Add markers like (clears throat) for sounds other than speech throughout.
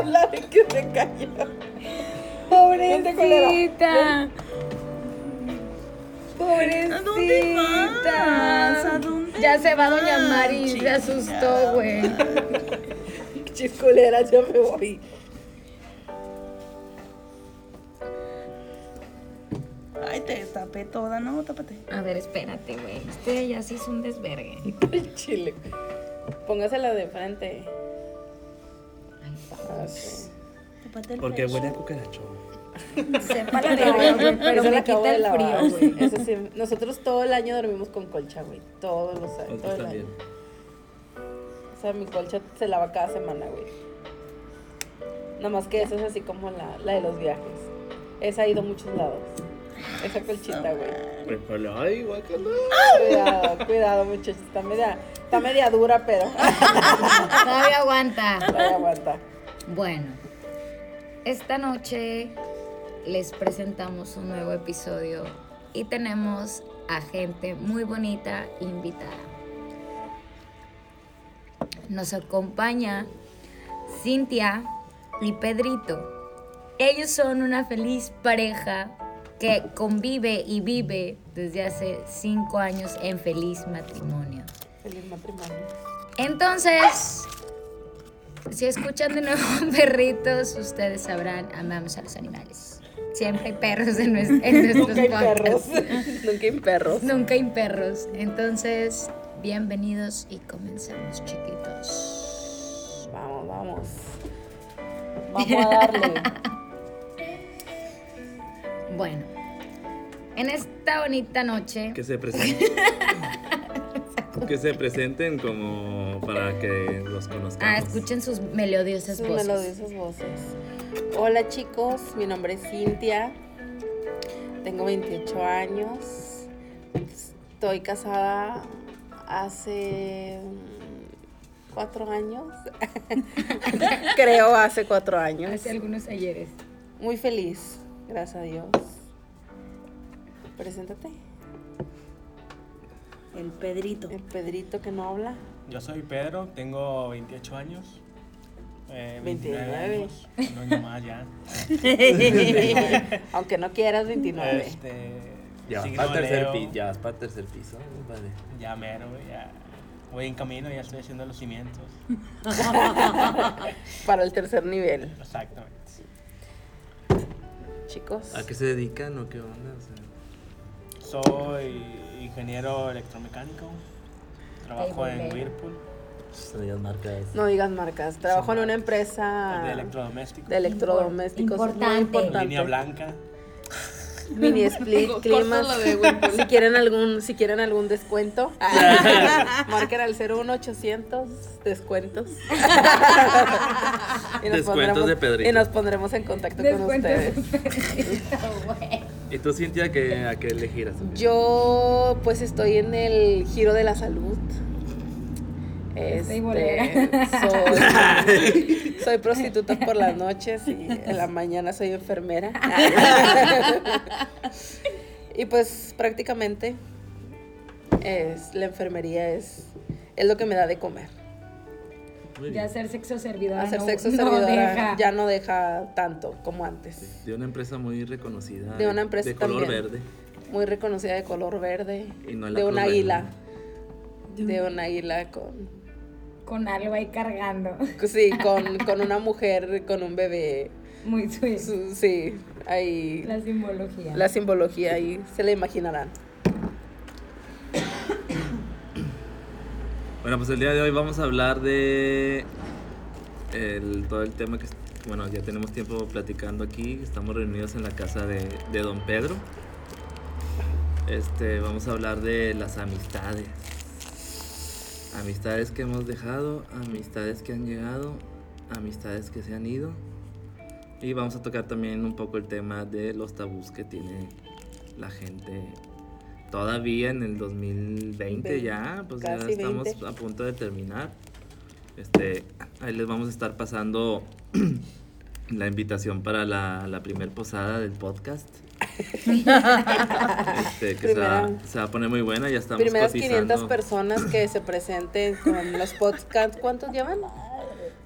hablar y que se cayó. Pobrecita. ¿A dónde vas? ¿A dónde Ya se va Doña vas, Mari, se asustó, güey. (laughs) Chisculeras, ya me voy. Ay, te tapé toda, ¿no? Tápate. A ver, espérate, güey. Este ya sí es un desvergue. (laughs) El chile. Póngasela de frente. Ah, sí. Porque huele a cucaracho. Sepa la verga, güey, pero Esa la me acabo quita de el lavar, frío, güey. (laughs) Eso sí, nosotros todo el año dormimos con colcha, güey. Todos los años. Todo Nosotros el también. año. O sea, mi colcha se lava cada semana, güey. Nada más que esa es así como la, la de los viajes. Esa ha ido a muchos lados. Esa colchita, güey. Pues, ay, guacala. Cuidado, cuidado, muchachos. Está media, está media dura, pero (laughs) Todavía aguanta. todavía aguanta. Bueno, esta noche les presentamos un nuevo episodio y tenemos a gente muy bonita invitada. Nos acompaña Cintia y Pedrito. Ellos son una feliz pareja que convive y vive desde hace cinco años en feliz matrimonio. Feliz matrimonio. Entonces, si escuchan de nuevo (laughs) perritos, ustedes sabrán, amamos a los animales. Siempre hay perros en, nues- en nuestros Nunca hay perros. (laughs) Nunca hay perros. Nunca hay perros. Entonces, bienvenidos y comenzamos, chiquitos. Vamos, vamos. Vamos a darle. (laughs) Bueno, en esta bonita noche, Que se presenten. Que se presenten como para que los ah, conozcamos. escuchen sus melodiosas Sus voces. melodiosas voces. Hola chicos, mi nombre es Cintia. Tengo 28 años. Estoy casada hace cuatro años. (laughs) Creo hace cuatro años. Hace algunos ayeres. Muy feliz, gracias a Dios. Preséntate. El Pedrito. El Pedrito que no habla. Yo soy Pedro, tengo 28 años. Eh, 29. años. Un año más ya. (laughs) Aunque no quieras, 29. Este, Ya vas para el tercer piso. Ya vas para el tercer piso. Vale. Ya mero, güey, ya. Voy en camino, ya estoy haciendo los cimientos. (laughs) Para el tercer nivel, Exactamente. chicos. ¿A qué se dedican o qué onda? O sea, Soy ingeniero electromecánico. Trabajo en. Whirlpool, son ellas marcas. No digas marcas. Trabajo en una empresa de electrodomésticos. de electrodomésticos. muy Importante. importante. Línea blanca. Mini (laughs) split, climas. (laughs) Si quieren algún, si quieren algún descuento, (laughs) marquen al 01800 descuentos. y Descuentos de Pedrito. Y nos pondremos en contacto con ustedes. ¿Y tú, Cintia, que, a qué le giras? Yo pues estoy en el giro de la salud. Este, bolera. soy, soy prostituta por las noches y en la mañana soy enfermera. y pues prácticamente es, la enfermería es, es lo que me da de comer. Bien. hacer sexo servidora. Hacer no- sexo servidora ya no deja tanto como antes. De una empresa muy reconocida. De una empresa De color también. verde. Muy reconocida de color verde. Y no la de un águila. Verde. De un águila con Con algo ahí cargando. (laughs) Sí, con, (laughs) con una mujer, con un bebé. Muy sweet. Su- Sí, ahí La simbología. la simbología ahí se la imaginarán. Bueno, pues el día de hoy vamos a hablar de el- todo el tema que, bueno, ya tenemos tiempo platicando aquí. Estamos reunidos en la casa de, de Don Pedro. Este, vamos a hablar de las amistades. Amistades que hemos dejado, amistades que han llegado, amistades que se han ido. Y vamos a tocar también un poco el tema de los tabús que tiene la gente todavía en el 2020 ya, pues ya estamos 20. a punto de terminar. Este, ahí les vamos a estar pasando (clears throat) la invitación para la, la primer posada del podcast. Este, que se va, Primera- se va a poner muy buena, ya estamos Primeras cotizando. 500 personas que se presenten con los podcasts. ¿Cuántos llevan?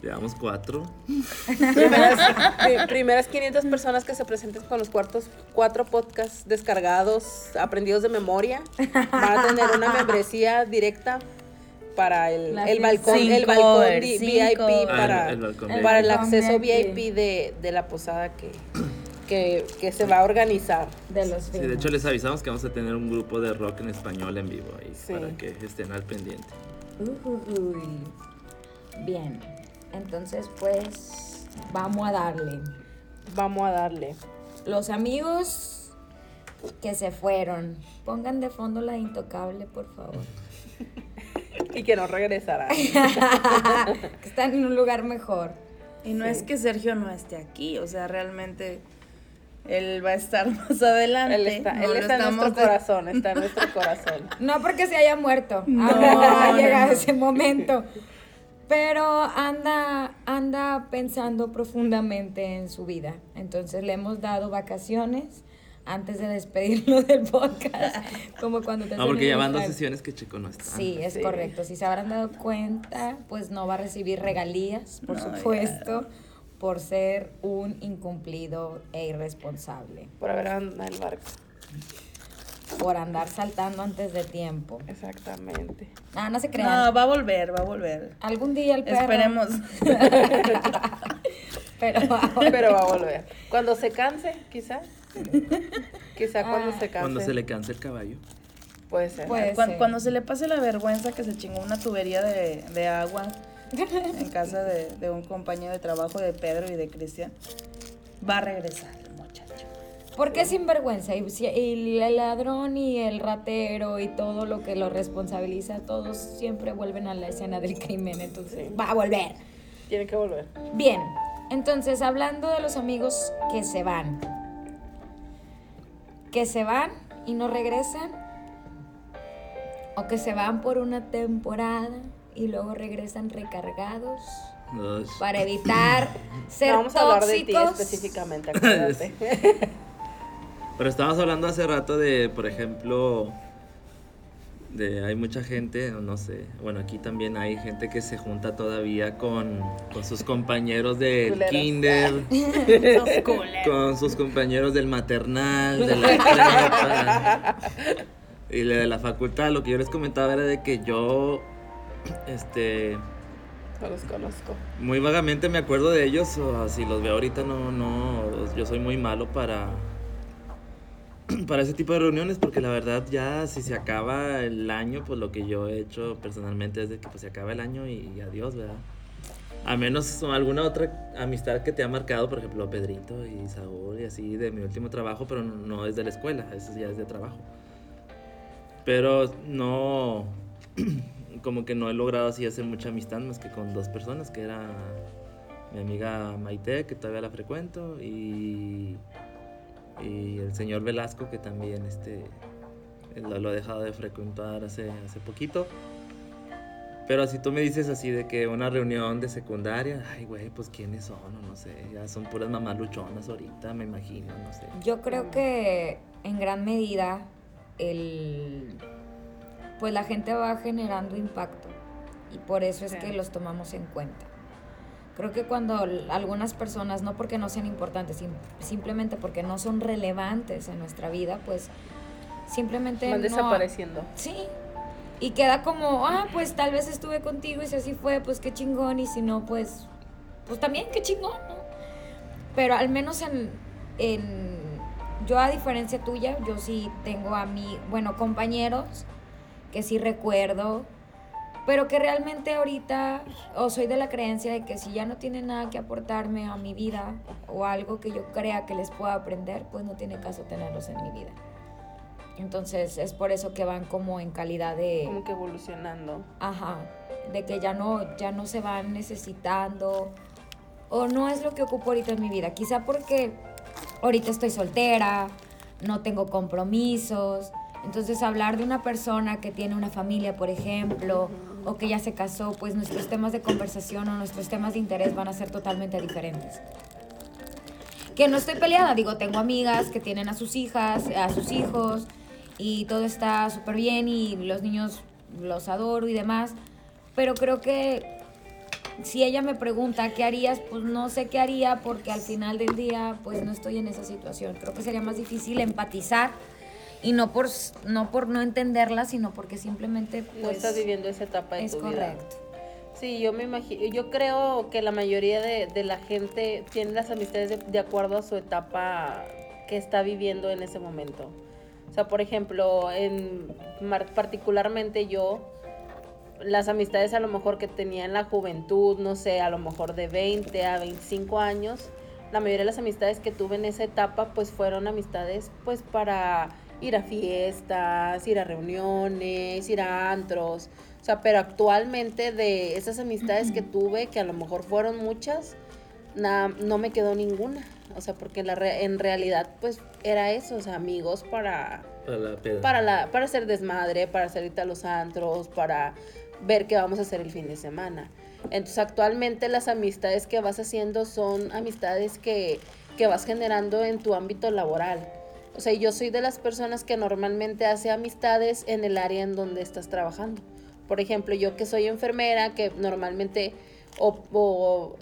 Llevamos cuatro. Primeras, pri- primeras 500 personas que se presenten con los cuartos, cuatro podcasts descargados, aprendidos de memoria, van a tener una membresía directa para el, el balcón, el Cinco, balcón el di- cinco. VIP Ah, para, el balcón para VIP. el acceso VIP. VIP de, de la posada que, que, que se va a organizar. De los Sí, de hecho les avisamos que vamos a tener un grupo de rock en español en vivo ahí Sí. para que estén al pendiente. Ujujuy. Bien, entonces pues vamos a darle. Vamos a darle. Los amigos que se fueron, pongan de fondo la intocable, por favor. (laughs) Y que no regresará. (laughs) que están en un lugar mejor. Y no es que Sergio no esté aquí, o sea, realmente él va a estar (laughs) más adelante. Él está, no él está en nuestro de- corazón, está en (laughs) nuestro corazón. No porque se haya muerto, No, ha no, llegado ese momento. Pero anda, anda pensando profundamente en su vida. Entonces le hemos dado vacaciones antes de despedirlo del podcast. Como cuando te No, hacen porque ya van dos sesiones que Checo no está. Sí, es Sí. correcto. Si se habrán dado cuenta, pues no va a recibir regalías, por No, supuesto, por ser un incumplido e irresponsable, Por haber andado en el barco. por andar saltando antes de tiempo. Exactamente. No, no se crean. No, va a volver, va a volver. Algún día el perro. Esperemos. (laughs) Pero Pero va a volver. Cuando se canse, quizá. Quizá cuando Ah. se canse. Cuando se le canse el caballo. Puede ser. Puede Cuan- ser. Cuando, se le pase la vergüenza que se chingó una tubería de, de agua (laughs) en casa de, de un compañero de trabajo de Pedro y de Cristian, va a regresar el muchacho. Porque es sinvergüenza. Y, si- y el ladrón y el ratero y todo lo que lo responsabiliza, todos siempre vuelven a la escena del crimen. Entonces, va a volver. Tiene que volver. Bien, entonces hablando de los amigos que se van, que se van y no regresan, o que se van por una temporada y luego regresan recargados para evitar (laughs) ser No vamos a hablar de ti tóxicos. específicamente, acuérdate. (laughs) Pero estábamos hablando hace rato de, por ejemplo, de hay mucha gente, no sé, bueno, aquí también hay gente que se junta todavía con, con sus compañeros del Culeros. kinder, (laughs) con sus compañeros del maternal, de la prepa y de la facultad. Lo que yo les comentaba era de que yo, este, No los conozco. muy vagamente me acuerdo de ellos, o si los veo ahorita no, no, yo soy muy malo para, (clears throat) para ese tipo de reuniones, porque la verdad ya si se acaba el año, pues lo que yo he hecho personalmente es de que pues se acaba el año y, adiós, ¿verdad? A menos alguna otra amistad que te ha marcado, por ejemplo, Pedrito y Saúl y así de mi último trabajo, pero no, no es de la escuela, eso ya es de trabajo. Pero no, (clears throat) como que no he logrado así hacer mucha amistad más que con dos personas, que era mi amiga Maite, que todavía la frecuento, y, y el señor Velasco, que también este, lo, lo he dejado de frecuentar hace, hace poquito. Pero si tú me dices así de que una reunión de secundaria, ay, güey, pues quiénes son, o no sé, ya son puras mamás luchonas ahorita, me imagino, no sé. Yo creo que en gran medida el pues la gente va generando impacto y por eso es Sí. que los tomamos en cuenta. Creo que cuando algunas personas, no porque no sean importantes, sim- simplemente porque no son relevantes en nuestra vida, pues simplemente Van no- desapareciendo. Sí. Y queda como, ah, pues tal vez estuve contigo y si así fue, pues qué chingón. Y si no, pues, pues también qué chingón, ¿no? Pero al menos en, en, yo a diferencia tuya, yo sí tengo a mí, bueno, compañeros que sí recuerdo, pero que realmente ahorita, o soy de la creencia de que si ya no tienen nada que aportarme a mi vida o algo que yo crea que les pueda aprender, pues no tiene caso tenerlos en mi vida. Entonces es por eso que van como en calidad de... Como que evolucionando. Ajá, de que ya no, ya no se van necesitando o no es lo que ocupo ahorita en mi vida. Quizá porque ahorita estoy soltera, no tengo compromisos. Entonces hablar de una persona que tiene una familia, por ejemplo, o que ya se casó, pues nuestros temas de conversación o nuestros temas de interés van a ser totalmente diferentes. Que no estoy peleada, digo, tengo amigas que tienen a sus hijas, a sus hijos, y todo está súper bien y los niños los adoro y demás, pero creo que si ella me pregunta qué harías, pues no sé qué haría porque al final del día pues no estoy en esa situación. Creo que sería más difícil empatizar y no por no por no entenderla, sino porque simplemente no pues estás viviendo esa etapa de es tu vida. correcto. Sí, yo me imagino, yo creo que la mayoría de, de la gente tiene las amistades de, de acuerdo a su etapa que está viviendo en ese momento. O sea, por ejemplo, en particularmente yo, las amistades a lo mejor que tenía en la juventud, no sé, a lo mejor de 20 a 25 años, la mayoría de las amistades que tuve en esa etapa pues fueron amistades pues para ir a fiestas, ir a reuniones, ir a antros. O sea, pero actualmente de esas amistades que tuve, que a lo mejor fueron muchas, na- no me quedó ninguna. O sea, porque la re- en realidad pues era eso, o sea, amigos para Para la peda. para la para hacer desmadre, para salirte a los antros, para ver qué vamos a hacer el fin de semana. Entonces, actualmente las amistades que vas haciendo son amistades que, que vas generando en tu ámbito laboral. O sea, yo soy de las personas que normalmente hace amistades en el área en donde estás trabajando. Por ejemplo, yo que soy enfermera, que normalmente o, o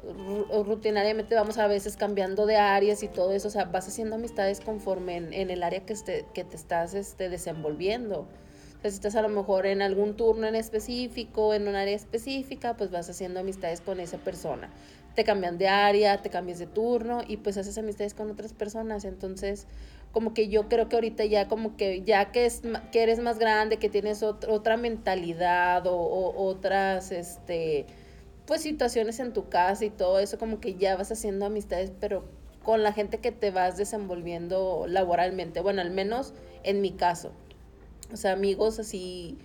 o rutinariamente vamos a veces cambiando de áreas y todo eso, o sea, vas haciendo amistades conforme en, en el área que, esté, que te estás este, desenvolviendo. O sea, si estás a lo mejor en algún turno en específico, en un área específica, pues vas haciendo amistades con esa persona. Te cambian de área, te cambias de turno y pues haces amistades con otras personas. Entonces, como que yo creo que ahorita ya como que ya que, es, que eres más grande, que tienes ot- otra mentalidad o, o otras, este, pues situaciones en tu casa y todo eso, como que ya vas haciendo amistades, pero con la gente que te vas desenvolviendo laboralmente. Bueno, al menos en mi caso. O sea, amigos así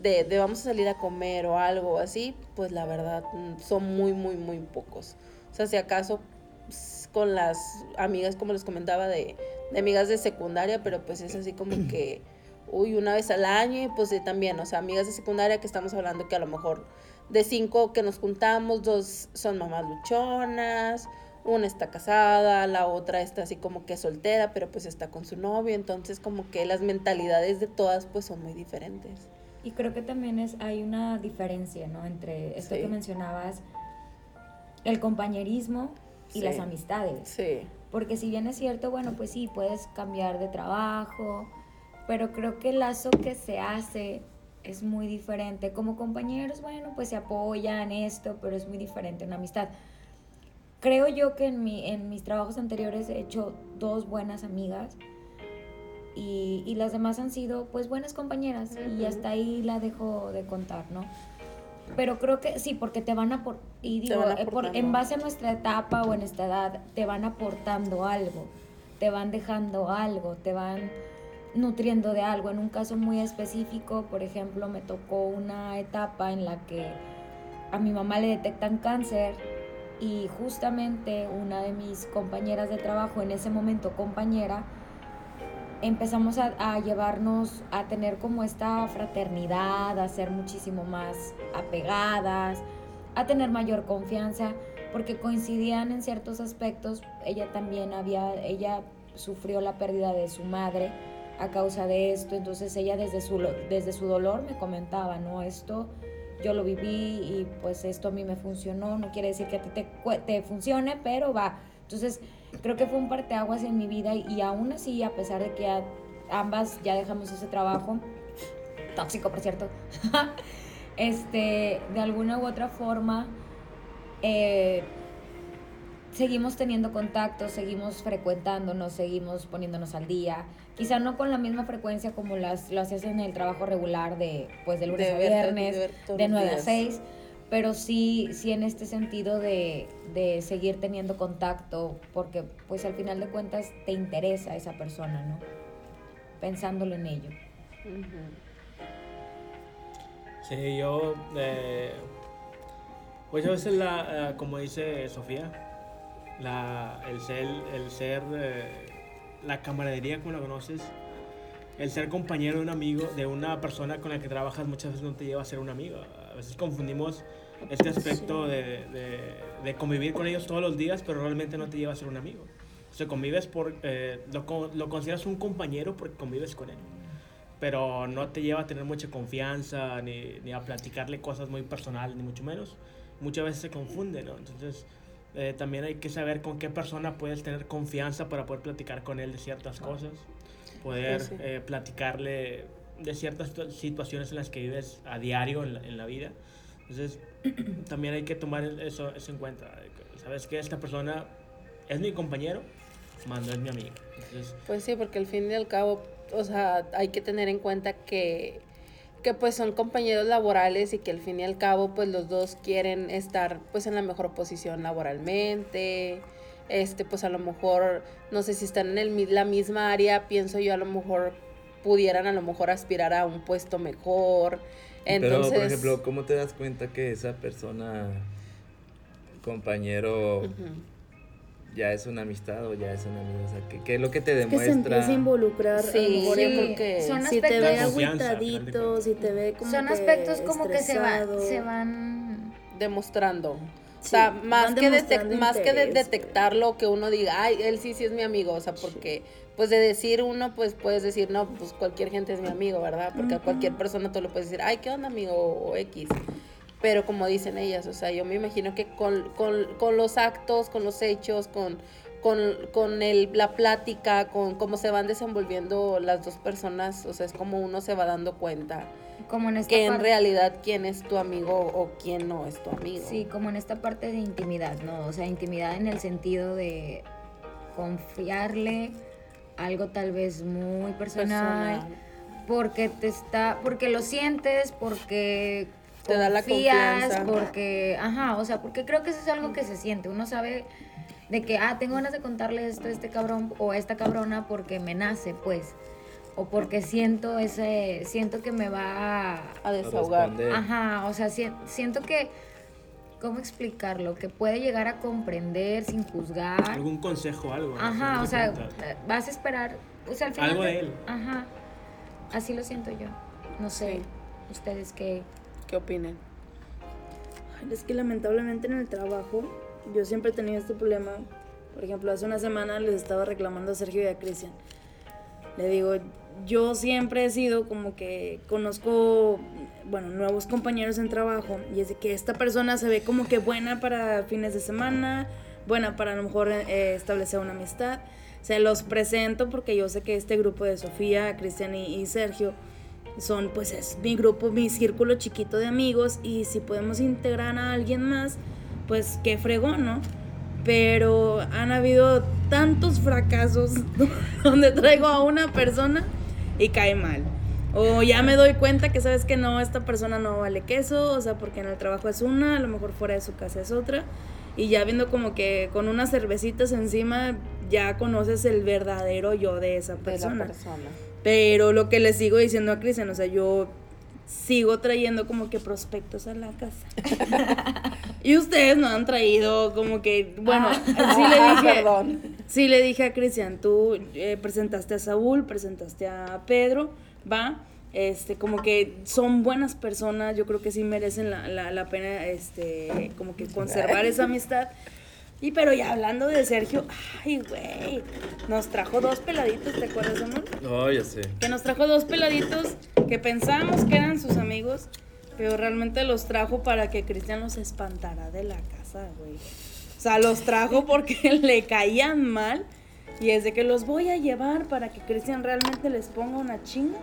de, de vamos a salir a comer o algo así, pues la verdad mm, son muy, muy, muy pocos. O sea, si acaso s- con las amigas, como les comentaba, de, de amigas de secundaria, pero pues es así como que, uy, una vez al año, y pues también, o sea, amigas de secundaria que estamos hablando que a lo mejor de cinco que nos juntamos, dos son mamás luchonas, una está casada, la otra está así como que soltera, pero pues está con su novio, entonces como que las mentalidades de todas pues son muy diferentes. Y creo que también es, hay una diferencia, ¿no? Entre esto Sí. que mencionabas, el compañerismo y Sí. las amistades. Sí, Porque si bien es cierto, bueno, pues sí, puedes cambiar de trabajo, pero creo que el lazo que se hace es muy diferente. Como compañeros, bueno, pues se apoyan esto, pero es muy diferente una amistad. Creo yo que en, mi, en mis trabajos anteriores he hecho dos buenas amigas y, y las demás han sido pues buenas compañeras y hasta ahí la dejo de contar, ¿no? Pero creo que sí, porque te van a por y digo, eh, por- en base a nuestra etapa o en esta edad, te van aportando algo, te van dejando algo, te van nutriendo de algo. En un caso muy específico, por ejemplo, me tocó una etapa en la que a mi mamá le detectan cáncer y justamente una de mis compañeras de trabajo, en ese momento compañera, empezamos a, llevarnos a tener como esta fraternidad, a ser muchísimo más apegadas, a tener mayor confianza, porque coincidían en ciertos aspectos. Ella también había, ella sufrió la pérdida de su madre a causa de esto, entonces ella desde su, desde su dolor me comentaba, ¿no? Esto yo lo viví y pues esto a mí me funcionó, no quiere decir que a ti te, te funcione, pero va. Entonces creo que fue un parteaguas en mi vida y, aún así, a pesar de que ambas ya dejamos ese trabajo, tóxico por cierto, (laughs) este, de alguna u otra forma, eh, seguimos teniendo contacto, seguimos frecuentándonos, seguimos poniéndonos al día. Quizá no con la misma frecuencia como las, lo hacías en el trabajo regular de, pues, de lunes De a viernes, de de los 9 a días. 6, pero sí, sí en este sentido de, de seguir teniendo contacto, porque pues al final de cuentas te interesa esa persona, ¿no? Pensándolo en ello. Sí, yo, eh, pues a veces, la, eh, como dice Sofía, la, el ser, el ser eh, la camaradería como la conoces, el ser compañero de un amigo, de una persona con la que trabajas, muchas veces no te lleva a ser un amigo. A veces confundimos este aspecto de, de- de convivir con ellos todos los días, pero realmente no te lleva a ser un amigo. O sea, convives por, eh, lo, lo consideras un compañero porque convives con él pero no te lleva a tener mucha confianza ni, ni a platicarle cosas muy personales, ni mucho menos. muchas veces se confunde, ¿no? Entonces, eh, también hay que saber con qué persona puedes tener confianza para poder platicar con él de ciertas cosas, poder Pues sí. eh, platicarle de ciertas situ- situaciones en las que vives a diario en la, en la vida. Entonces, (clears throat) también hay que tomar eso, eso en cuenta. Sabes que esta persona es mi compañero, más no es mi amigo. Pues sí, porque al fin y al cabo, o sea, hay que tener en cuenta que, que pues son compañeros laborales y que al fin y al cabo, pues los dos quieren estar pues en la mejor posición laboralmente. Este, pues a lo mejor, no sé si están en el, la misma área, pienso yo a lo mejor pudieran a lo mejor aspirar a un puesto mejor. Entonces, Pero, por ejemplo, ¿cómo te das cuenta que esa persona, compañero, ya es una amistad o ya es un amigo? O sea, ¿qué, qué es lo que te Que se demuestra? empieza a involucrar. a Sí, mejor sí, en- creo que son si te aspectos- ve final de agüitadito, si te ve como Son que aspectos como que se, va, estresado. se van... demostrando. o sea, más que, más que de- detectarlo, que uno diga, ay, él sí, sí es mi amigo. O sea, porque, pues de decir uno, pues puedes decir, no, pues cualquier gente es mi amigo, ¿verdad? Porque a cualquier persona tú le puedes decir, ay, ¿qué onda, amigo? O X. Pero como dicen ellas, o sea, yo me imagino que con, con, con los actos, con los hechos, con, con, con el, la plática, con cómo se van desenvolviendo las dos personas, o sea, es como uno se va dando cuenta Como en esta que en realidad quién es tu amigo o quién no es tu amigo. Sí, como en esta parte de intimidad, ¿no? O sea, intimidad en el sentido de confiarle algo tal vez muy personal, Personal. porque te está, porque lo sientes, porque Te da la confías, confianza. porque, ajá, o sea, porque creo que eso es algo que se siente. Uno sabe de que, ah, tengo ganas de contarle esto a este cabrón o a esta cabrona porque me nace, pues, o porque siento ese, siento que me va a, a desahogar. Responder. Ajá, o sea, si- siento que, ¿cómo explicarlo? Que puede llegar a comprender sin juzgar. algún consejo, algo. Ajá, o sea, eh, vas a esperar, o sea, al final... Algo de él. Ajá, así lo siento yo. No sé, Sí. ustedes qué... ¿Qué opinen? Ay, Es que lamentablemente en el trabajo yo siempre he tenido este problema. Por ejemplo, hace una semana les estaba reclamando a Sergio y a Cristian. Le digo, yo siempre he sido como que conozco, bueno, nuevos compañeros en trabajo y es de que esta persona se ve como que buena para fines de semana, buena para a lo mejor eh, establecer una amistad. Se los presento porque yo sé que este grupo de Sofía, Cristian y, y Sergio son pues es mi grupo, mi círculo chiquito de amigos y si podemos integrar a alguien más, pues qué fregón, ¿no? Pero han habido tantos fracasos (laughs) donde traigo a una persona y cae mal. O ya me doy cuenta que sabes que no, esta persona no vale queso, o sea, porque en el trabajo es una, a lo mejor fuera de su casa es otra. Y ya viendo como que con unas cervecitas encima ya conoces el verdadero yo de esa De la persona. Pero lo que le sigo diciendo a Cristian, o sea, yo sigo trayendo como que prospectos a la casa. (laughs) y ustedes no han traído como que, bueno, sí le Ah, dije, perdón. sí le dije a Cristian, tú eh, presentaste a Saúl, presentaste a Pedro, va, este, como que son buenas personas, yo creo que sí merecen la, la, la pena, este, como que conservar esa amistad. Y pero ya hablando de Sergio, ay, güey, nos trajo dos peladitos, ¿te acuerdas, amor? No, ya sé. que nos trajo dos peladitos que pensamos que eran sus amigos, pero realmente los trajo para que Cristian los espantara de la casa, güey. O sea, los trajo porque (laughs) le caían mal y es de que los voy a llevar para que Cristian realmente les ponga una chinga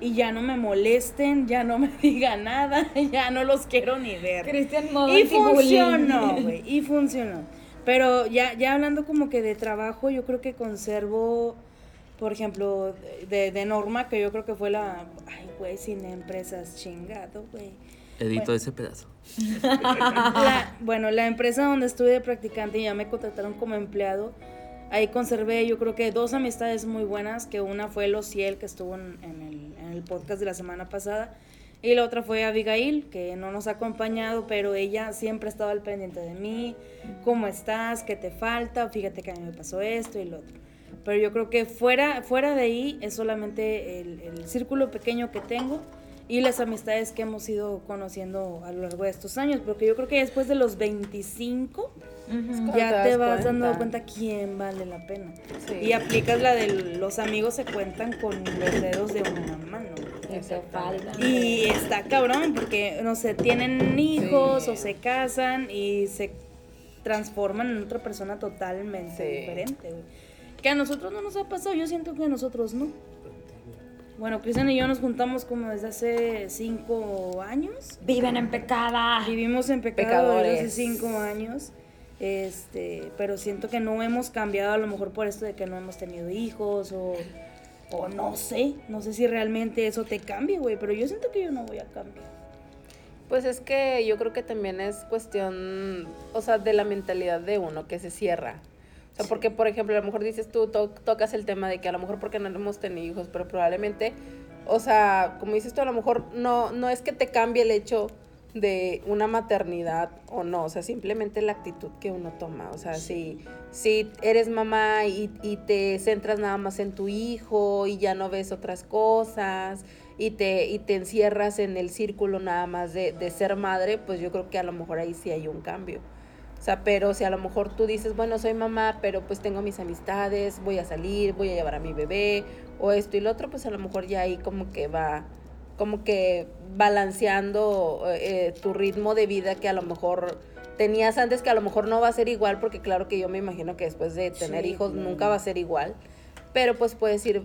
y ya no me molesten, ya no me (laughs) diga nada, ya no los quiero ni ver. Cristian Y funcionó, güey, y funcionó. Pero ya, ya hablando como que de trabajo, yo creo que conservo, por ejemplo, de, de Norma, que yo creo que fue la, ay, güey, sin empresas, chingado, güey. Edito ese pedazo. (laughs) La- bueno, la empresa donde estuve de practicante y ya me contrataron como empleado, ahí conservé yo creo que dos amistades muy buenas, que una fue Lociel, que estuvo en, en el, en el podcast de la semana pasada, y la otra fue Abigail, que no nos ha acompañado, pero ella siempre ha estado al pendiente de mí, cómo estás, qué te falta, fíjate que a mí me pasó esto y lo otro. Pero yo creo que fuera, fuera de ahí es solamente el, el círculo pequeño que tengo y las amistades que hemos ido conociendo a lo largo de estos años, porque yo creo que después de los 25 Cuando ya te das vas dando cuenta quién vale la pena. Sí. Y aplicas la de los amigos se cuentan con los dedos de una mano. Te. Y está cabrón porque, no sé, tienen hijos Sí. o se casan y se transforman en otra persona totalmente Sí. diferente, güey. Que a nosotros no nos ha pasado, yo siento que a nosotros no. Bueno, Cristian y yo nos juntamos como desde hace cinco años. Viven en pecada. Vivimos en pecado Pecadores. desde hace cinco años. Este, pero siento que no hemos cambiado a lo mejor por esto de que no hemos tenido hijos o, o no sé, no sé si realmente eso te cambie, güey, pero yo siento que yo no voy a cambiar. Pues es que yo creo que también es cuestión, o sea, de la mentalidad de uno que se cierra. O sea, porque, por ejemplo, a lo mejor dices tú, to- tocas el tema de que a lo mejor porque no hemos tenido hijos, pero probablemente, o sea, como dices tú, a lo mejor no, no es que te cambie el hecho de una maternidad o no, o sea, simplemente la actitud que uno toma. O sea, si, si eres mamá y, y te centras nada más en tu hijo y ya no ves otras cosas y te, y te encierras en el círculo nada más de, de ser madre, pues yo creo que a lo mejor ahí sí hay un cambio. O sea, pero si a lo mejor tú dices, bueno, soy mamá, pero pues tengo mis amistades, voy a salir, voy a llevar a mi bebé, o esto y lo otro, pues a lo mejor ya ahí como que va, como que balanceando eh, tu ritmo de vida que a lo mejor tenías antes, que a lo mejor no va a ser igual, porque claro que yo me imagino que después de tener Sí, hijos claro. nunca va a ser igual, pero pues puedes ir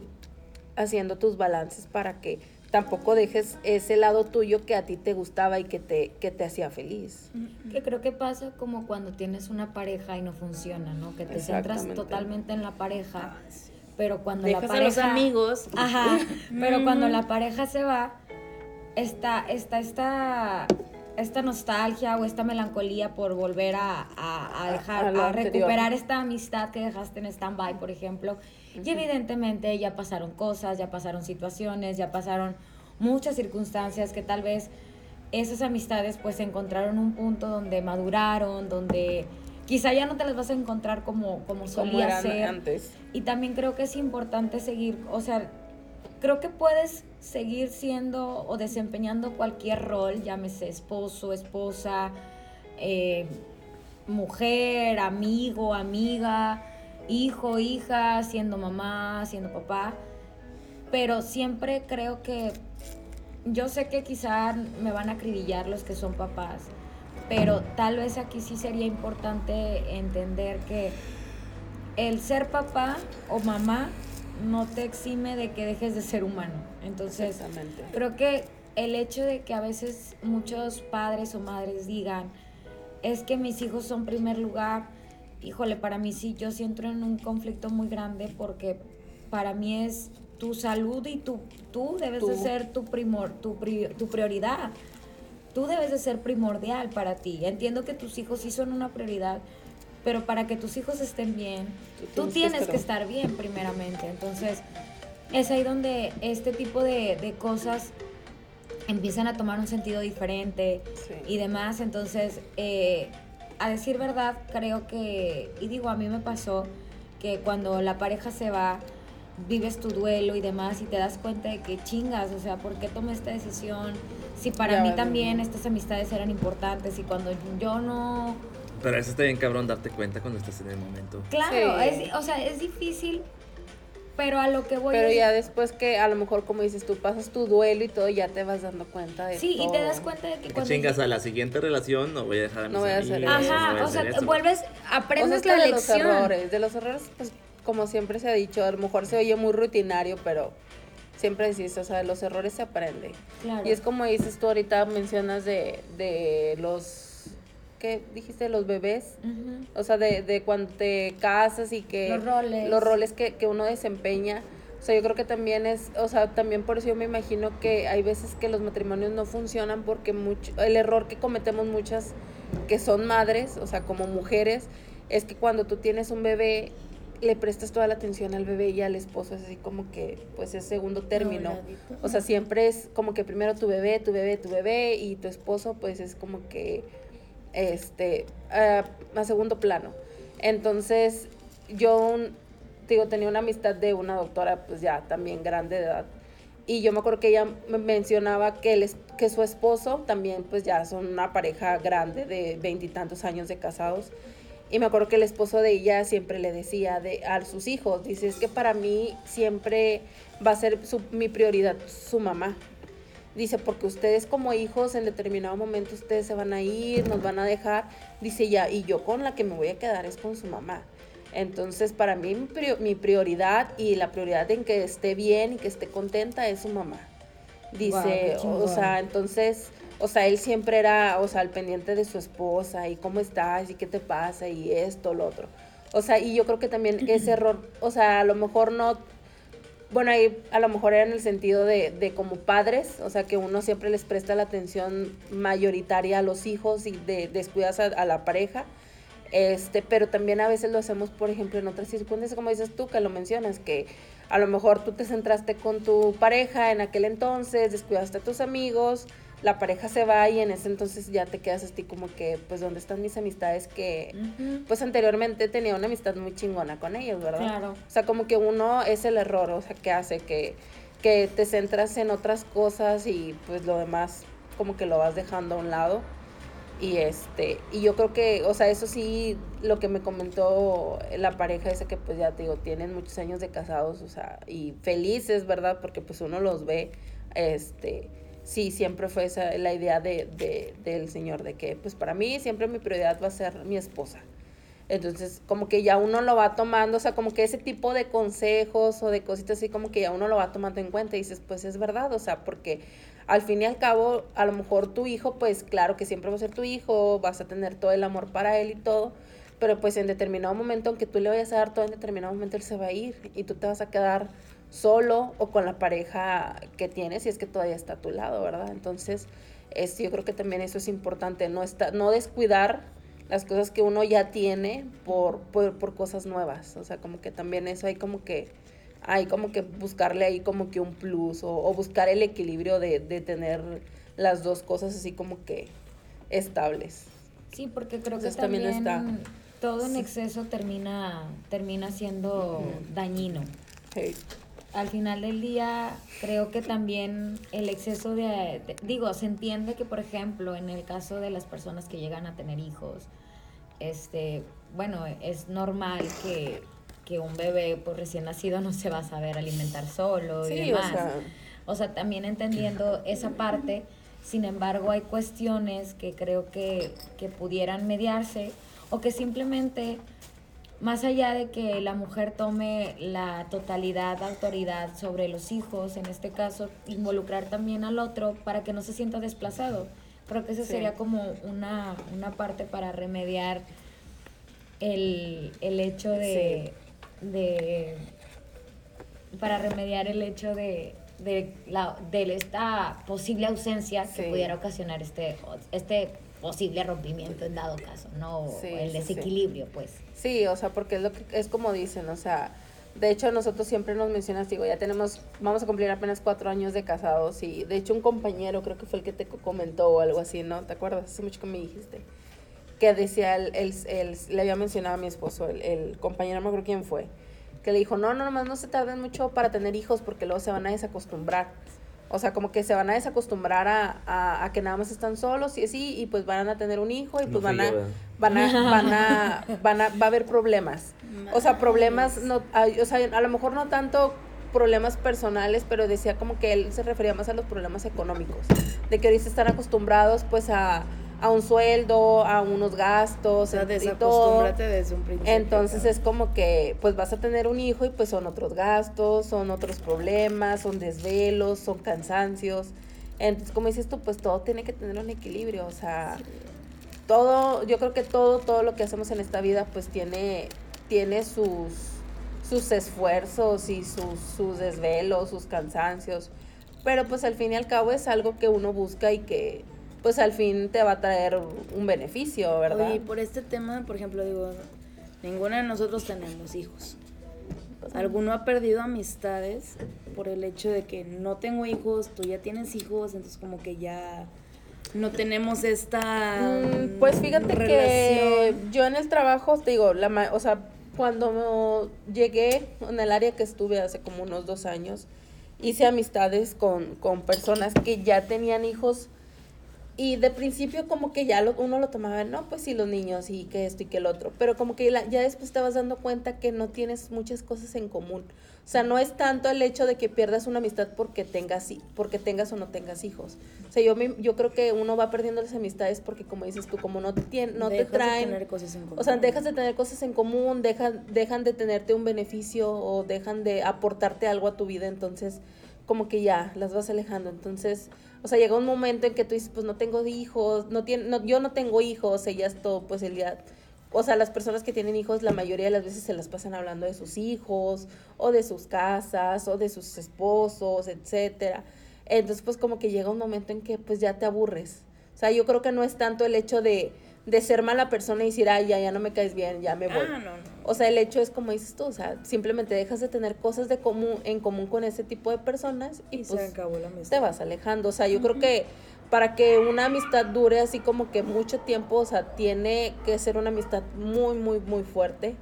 haciendo tus balances para que tampoco dejes ese lado tuyo que a ti te gustaba y que te, que te hacía feliz. Que creo que pasa como cuando tienes una pareja y no funciona, ¿no? Que te centras totalmente en la pareja, pero cuando Dejas la a pareja... los amigos. Ajá, (laughs) pero cuando la pareja se va, está, está esta, esta nostalgia o esta melancolía por volver a, a- a dejar, A recuperar esta amistad que dejaste en stand-by, por ejemplo. Y evidentemente ya pasaron cosas, ya pasaron situaciones, ya pasaron muchas circunstancias que tal vez esas amistades pues encontraron un punto donde maduraron, donde quizá ya no te las vas a encontrar como, como solía ser. antes. Y también creo que es importante seguir, o sea, creo que puedes seguir siendo o desempeñando cualquier rol, llámese esposo, esposa, eh, mujer, amigo, amiga, hijo, hija, siendo mamá, siendo papá. Pero siempre creo que yo sé que quizá me van a acribillar los que son papás, pero tal vez aquí sí sería importante entender que el ser papá o mamá no te exime de que dejes de ser humano. Entonces, creo que el hecho de que a veces muchos padres o madres digan, es que mis hijos son primer lugar, híjole, para mí sí, yo sí entro en un conflicto muy grande porque para mí es tu salud y tu, tú debes de ser tu, primor, tu, pri- tu prioridad. Tú debes de ser primordial para ti. Entiendo que tus hijos sí son una prioridad, pero para que tus hijos estén bien, Tú tú tienes que estar- que estar bien primeramente. Entonces, es ahí donde este tipo de, de cosas empiezan a tomar un sentido diferente Sí. y demás. Entonces, eh, a decir verdad, creo que, y digo, a mí me pasó que cuando la pareja se va, vives tu duelo y demás y te das cuenta de que chingas, o sea, ¿por qué tomé esta decisión? Si para Ya mí también estas amistades eran importantes y cuando yo no... Pero eso está bien cabrón darte cuenta cuando estás en el momento. Claro, Sí. es, o sea, es difícil, pero a lo que voy Pero es- ya después que a lo mejor, como dices, tú pasas tu duelo y todo, ya te vas dando cuenta de Sí, y te das cuenta de que cuando... chingas a la siguiente relación, no voy a dejar a mis No voy a hacer amigos, eso. no voy Ajá, a o sea, hacer vuelves, O sea, aprendes es que la de los errores, de los errores, pues como siempre se ha dicho, a lo mejor se oye muy rutinario, pero siempre decís, o sea, de los errores se aprende. Claro. Y es como dices tú ahorita, mencionas de, de los, ¿qué dijiste? Los bebés. O sea, de, de cuando te casas y que... Los roles. Los roles que, que uno desempeña. O sea, yo creo que también es, o sea, también por eso yo me imagino que hay veces que los matrimonios no funcionan porque mucho, el error que cometemos muchas que son madres, o sea, como mujeres, es que cuando tú tienes un bebé, le prestas toda la atención al bebé y al esposo, es así como que, pues es segundo término. O sea, siempre es como que primero tu bebé, tu bebé, tu bebé y tu esposo, pues es como que, este, ah, a segundo plano. Entonces, yo, un- digo, tenía una amistad de una doctora, pues ya también grande de edad. Y yo me acuerdo que ella me mencionaba que, el es- que su esposo también, pues ya son una pareja grande de veintitantos años de casados. Y me acuerdo que el esposo de ella siempre le decía de, a sus hijos, dice, es que para mí siempre va a ser su- mi prioridad su mamá. Dice, porque ustedes como hijos en determinado momento ustedes se van a ir, nos van a dejar. Dice, ya, y yo con la que me voy a quedar es con su mamá. Entonces, para mí mi, prio- mi prioridad y la prioridad en que esté bien y que esté contenta es su mamá. Dice, o sea, entonces, o sea, él siempre era, o sea, al pendiente de su esposa y cómo estás y qué te pasa y esto, lo otro. O sea, y yo creo que también ese (clears throat) error, o sea, a lo mejor no, bueno, ahí a lo mejor era en el sentido de, de como padres, o sea, que uno siempre les presta la atención mayoritaria a los hijos y de, descuidas a, la pareja. Este, pero también a veces lo hacemos, por ejemplo, en otras circunstancias, como dices tú, que lo mencionas, que a lo mejor tú te centraste con tu pareja en aquel entonces, descuidaste a tus amigos, la pareja se va y en ese entonces ya te quedas así como que, pues, ¿dónde están mis amistades que, pues, anteriormente tenía una amistad muy chingona con ellos, ¿verdad? Claro. O sea, como que uno es el error, o sea, que hace que, que te centras en otras cosas y pues lo demás como que lo vas dejando a un lado. Y este, y yo creo que, o sea, eso sí, lo que me comentó la pareja esa que pues ya te digo, tienen muchos años de casados, o sea, y felices, ¿verdad? Porque pues uno los ve, este, sí, siempre fue esa la idea de, de, del señor, de que pues para mí siempre mi prioridad va a ser mi esposa. Entonces, como que ya uno lo va tomando, o sea, como que ese tipo de consejos o de cositas así, como que ya uno lo va tomando en cuenta y dices, pues es verdad, o sea, porque al fin y al cabo, a lo mejor tu hijo, pues claro que siempre va a ser tu hijo, vas a tener todo el amor para él y todo, pero pues en determinado momento, aunque tú le vayas a dar todo, en determinado momento él se va a ir y tú te vas a quedar solo o con la pareja que tienes, si es que todavía está a tu lado, ¿verdad? Entonces, es, yo creo que también eso es importante, no, está, no descuidar las cosas que uno ya tiene por, por, por cosas nuevas. O sea, como que también eso hay como que, hay como que buscarle ahí como que un plus o, o buscar el equilibrio de, de tener las dos cosas así como que estables. Sí, porque creo que también todo en exceso termina, termina siendo dañino. Hey. Al final del día, creo que también el exceso de, de- Digo, se entiende que, por ejemplo, en el caso de las personas que llegan a tener hijos, este, bueno, es normal que, que un bebé pues, recién nacido no se va a saber alimentar solo y Sí, o demás. sea, O sea, también entendiendo esa parte, sin embargo, hay cuestiones que creo que, que pudieran mediarse o que simplemente, más allá de que la mujer tome la totalidad, autoridad sobre los hijos, en este caso, involucrar también al otro para que no se sienta desplazado. Creo que Sí. sería como una, una parte para remediar el, el hecho de, de para remediar el hecho de, de, la, de esta posible ausencia que pudiera ocasionar este, este posible rompimiento en dado caso, ¿no? Sí, el sí, sí. desequilibrio, pues. Sí, o sea, porque es lo que es como dicen, o sea, de hecho nosotros siempre nos mencionas, digo, ya tenemos, vamos a cumplir apenas cuatro años de casados y de hecho un compañero creo que fue el que te co- comentó o algo así, ¿no? ¿Te acuerdas? Hace mucho que me dijiste. Que decía, el, el- el- le había mencionado a mi esposo, el, el compañero, no me acuerdo quién fue, que le dijo, no, no, nomás no se tarden mucho para tener hijos porque luego se van a desacostumbrar. O sea, como que se van a desacostumbrar a, a, a que nada más están solos y así, y pues van a tener un hijo y pues van a, van a, (laughs) van a, van a, va a haber problemas. O sea, problemas, no, o sea, a lo mejor no tanto problemas personales, pero decía como que él se refería más a los problemas económicos, de que ahorita están acostumbrados pues a, a un sueldo, a unos gastos, O sea, y todo. desde un principio. Entonces es como que pues vas a tener un hijo y pues son otros gastos, son otros problemas, son desvelos, son cansancios. Entonces, como dices tú, pues todo tiene que tener un equilibrio, o sea, todo, yo creo que todo, todo lo que hacemos en esta vida pues tiene, tiene sus, sus esfuerzos y sus, sus desvelos, sus cansancios, pero pues al fin y al cabo es algo que uno busca y que pues al fin te va a traer un beneficio, ¿verdad? Y por este tema, por ejemplo, digo, ninguna de nosotros tenemos hijos. Alguno ha perdido amistades por el hecho de que no tengo hijos, tú ya tienes hijos, entonces como que ya no tenemos esta Mm, Pues fíjate que yo en el trabajo, te digo, la, ma- o sea, cuando llegué en el área que estuve hace como unos dos años, hice amistades con, con personas que ya tenían hijos Y de principio como que ya lo- uno lo tomaba, no, pues sí, los niños y que esto y que el otro. Pero como que la- ya después te vas dando cuenta que no tienes muchas cosas en común. O sea, no es tanto el hecho de que pierdas una amistad porque tengas, porque tengas o no tengas hijos. O sea, yo, me- yo creo que uno va perdiendo las amistades porque, como dices tú, como no, tien- no te Dejas de traen... tener cosas en común. O sea, dejas de tener cosas en común, dejan, dejan de tenerte un beneficio o dejan de aportarte algo a tu vida, entonces como que ya las vas alejando. Entonces, o sea, llega un momento en que tú dices, pues no tengo hijos, no tiene, no, yo no tengo hijos, ella es todo, pues el día, o sea, las personas que tienen hijos la mayoría de las veces se las pasan hablando de sus hijos o de sus casas o de sus esposos, etcétera. Entonces, pues como que llega un momento en que pues ya te aburres. O sea, yo creo que no es tanto el hecho de, de ser mala persona y decir, ay, ya, ya no me caes bien, ya me voy. Ah, no, no. O sea, el hecho es como dices tú, o sea, simplemente dejas de tener cosas de común, en común con ese tipo de personas y, Y pues se acabó la amistad. te vas alejando. O sea, yo creo que para que una amistad dure así como que mucho tiempo, o sea, tiene que ser una amistad muy, muy, muy fuerte,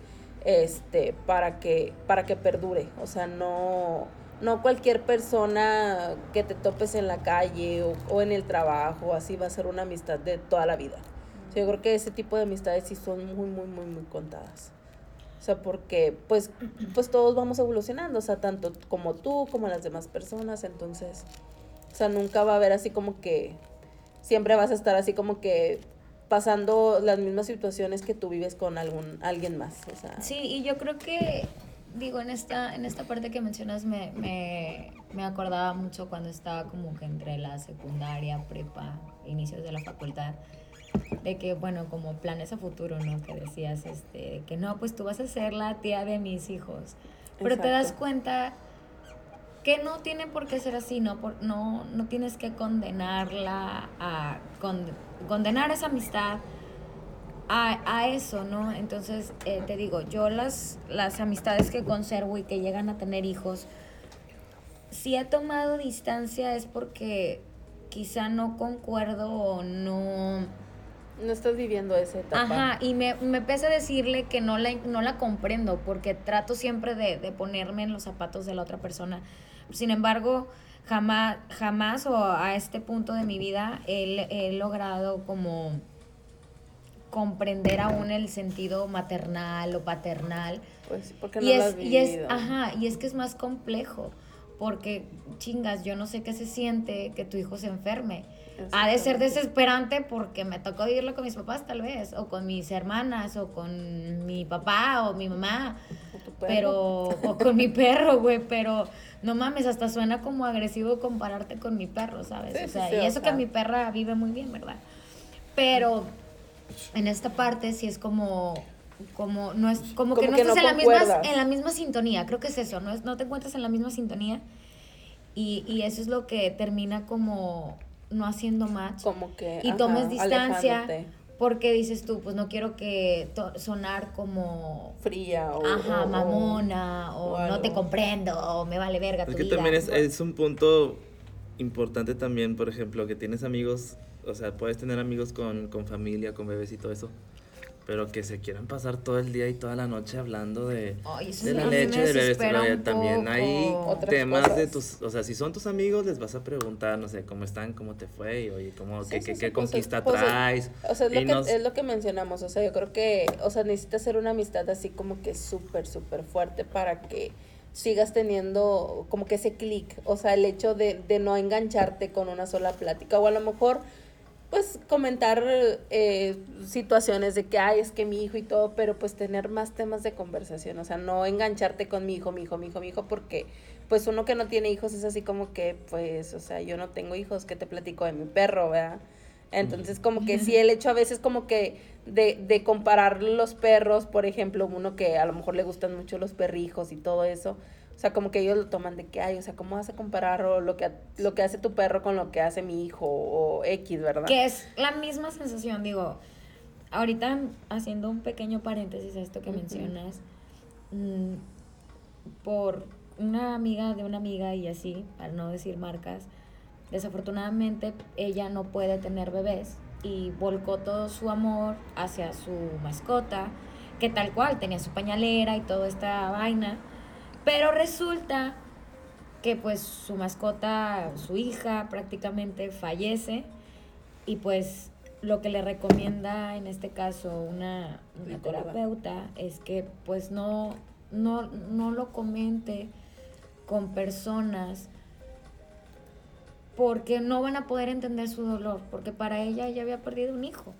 este, para que, para que perdure. O sea, no, no cualquier persona que te topes en la calle o, o en el trabajo, así va a ser una amistad de toda la vida. O yo creo que ese tipo de amistades sí son muy, muy, muy, muy contadas. O sea, porque pues, pues todos vamos evolucionando, o sea, tanto como tú, como las demás personas, entonces, o sea, nunca va a haber así como que, siempre vas a estar así como que pasando las mismas situaciones que tú vives con algún, alguien más, o sea. Sí, y yo creo que, digo, en esta, en esta parte que mencionas me, me, me acordaba mucho cuando estaba como que entre la secundaria, prepa, inicios de la facultad, de que, bueno, como planes a futuro, ¿no? Que decías, este, que no, pues tú vas a ser la tía de mis hijos. Pero te das cuenta que no tiene por qué ser así, no, por, no, no tienes que condenarla a con- condenar esa amistad a, a eso, ¿no? Entonces, eh, te digo, yo las, las amistades que conservo y que llegan a tener hijos, si he tomado distancia es porque quizá no concuerdo o no... No estás viviendo esa etapa. Ajá, y me, me pesa decirle que no la, no la comprendo porque trato siempre de, de ponerme en los zapatos de la otra persona. Sin embargo, jamás, jamás o a este punto de mi vida he, he logrado como comprender aún el sentido maternal o paternal. Pues, porque no y lo es, has y es, vivido. ajá, y es que es más complejo. Porque, chingas, yo no sé qué se siente que tu hijo se enferme. Ha de ser desesperante porque me tocó vivirlo con mis papás, tal vez, o con mis hermanas, o con mi papá, o mi mamá, O tu perro. pero, o con mi perro, güey, pero no mames, hasta suena como agresivo compararte con mi perro, ¿sabes? Sí, o sea, sí, y o eso que sea. mi perra vive muy bien, ¿verdad? Pero en esta parte sí es como como no es como, que no que estás no en la misma en la misma sintonía creo que es eso no es no te encuentras en la misma sintonía y, y eso es lo que termina como no haciendo match como que y ajá, tomes distancia alejándote, porque dices tú pues no quiero que to- sonar como fría o ajá o- mamona o, o no te comprendo o me vale verga Es tu que vida. también es, es un punto importante también, por ejemplo, que tienes amigos, o sea, puedes tener amigos con, con familia, con bebés y todo eso, pero que se quieran pasar todo el día y toda la noche hablando de, Ay, eso de sí la leche, de un también hay. Otras temas de tus, o sea, si son tus amigos les vas a preguntar, no sé, cómo están, cómo te fue, y oye, cómo, Sí, qué, sí, qué, sí, qué pues, conquista pues, traes. O sea, es lo, que, nos- es lo que mencionamos. O sea, yo creo que, o sea, necesitas hacer una amistad así como que súper, súper fuerte para que sigas teniendo como que ese clic. O sea, el hecho de, de no engancharte con una sola plática. O a lo mejor, pues, comentar eh, situaciones de que, ay, es que mi hijo y todo, pero pues tener más temas de conversación. O sea, no engancharte con mi hijo, mi hijo, mi hijo, mi hijo, porque pues uno que no tiene hijos es así como que, pues, o sea, yo no tengo hijos, que te platico de mi perro, ¿verdad? Entonces, como que (laughs) sí, el hecho a veces como que de, de comparar los perros, por ejemplo, uno que a lo mejor le gustan mucho los perrijos y todo eso, o sea, como que ellos lo toman de que, ay, o sea, ¿cómo vas a comparar o lo que, lo que hace tu perro con lo que hace mi hijo o X, ¿verdad? Que es la misma sensación, digo, ahorita haciendo un pequeño paréntesis a esto que Ujú. mencionas, mm, por una amiga de una amiga y así, para no decir marcas, desafortunadamente ella no puede tener bebés y volcó todo su amor hacia su mascota, que tal cual tenía su pañalera y toda esta vaina, pero resulta que pues su mascota, su hija prácticamente fallece y pues lo que le recomienda en este caso una, una terapeuta es que pues no, no, no lo comente con personas porque no van a poder entender su dolor, porque para ella ella había perdido un hijo.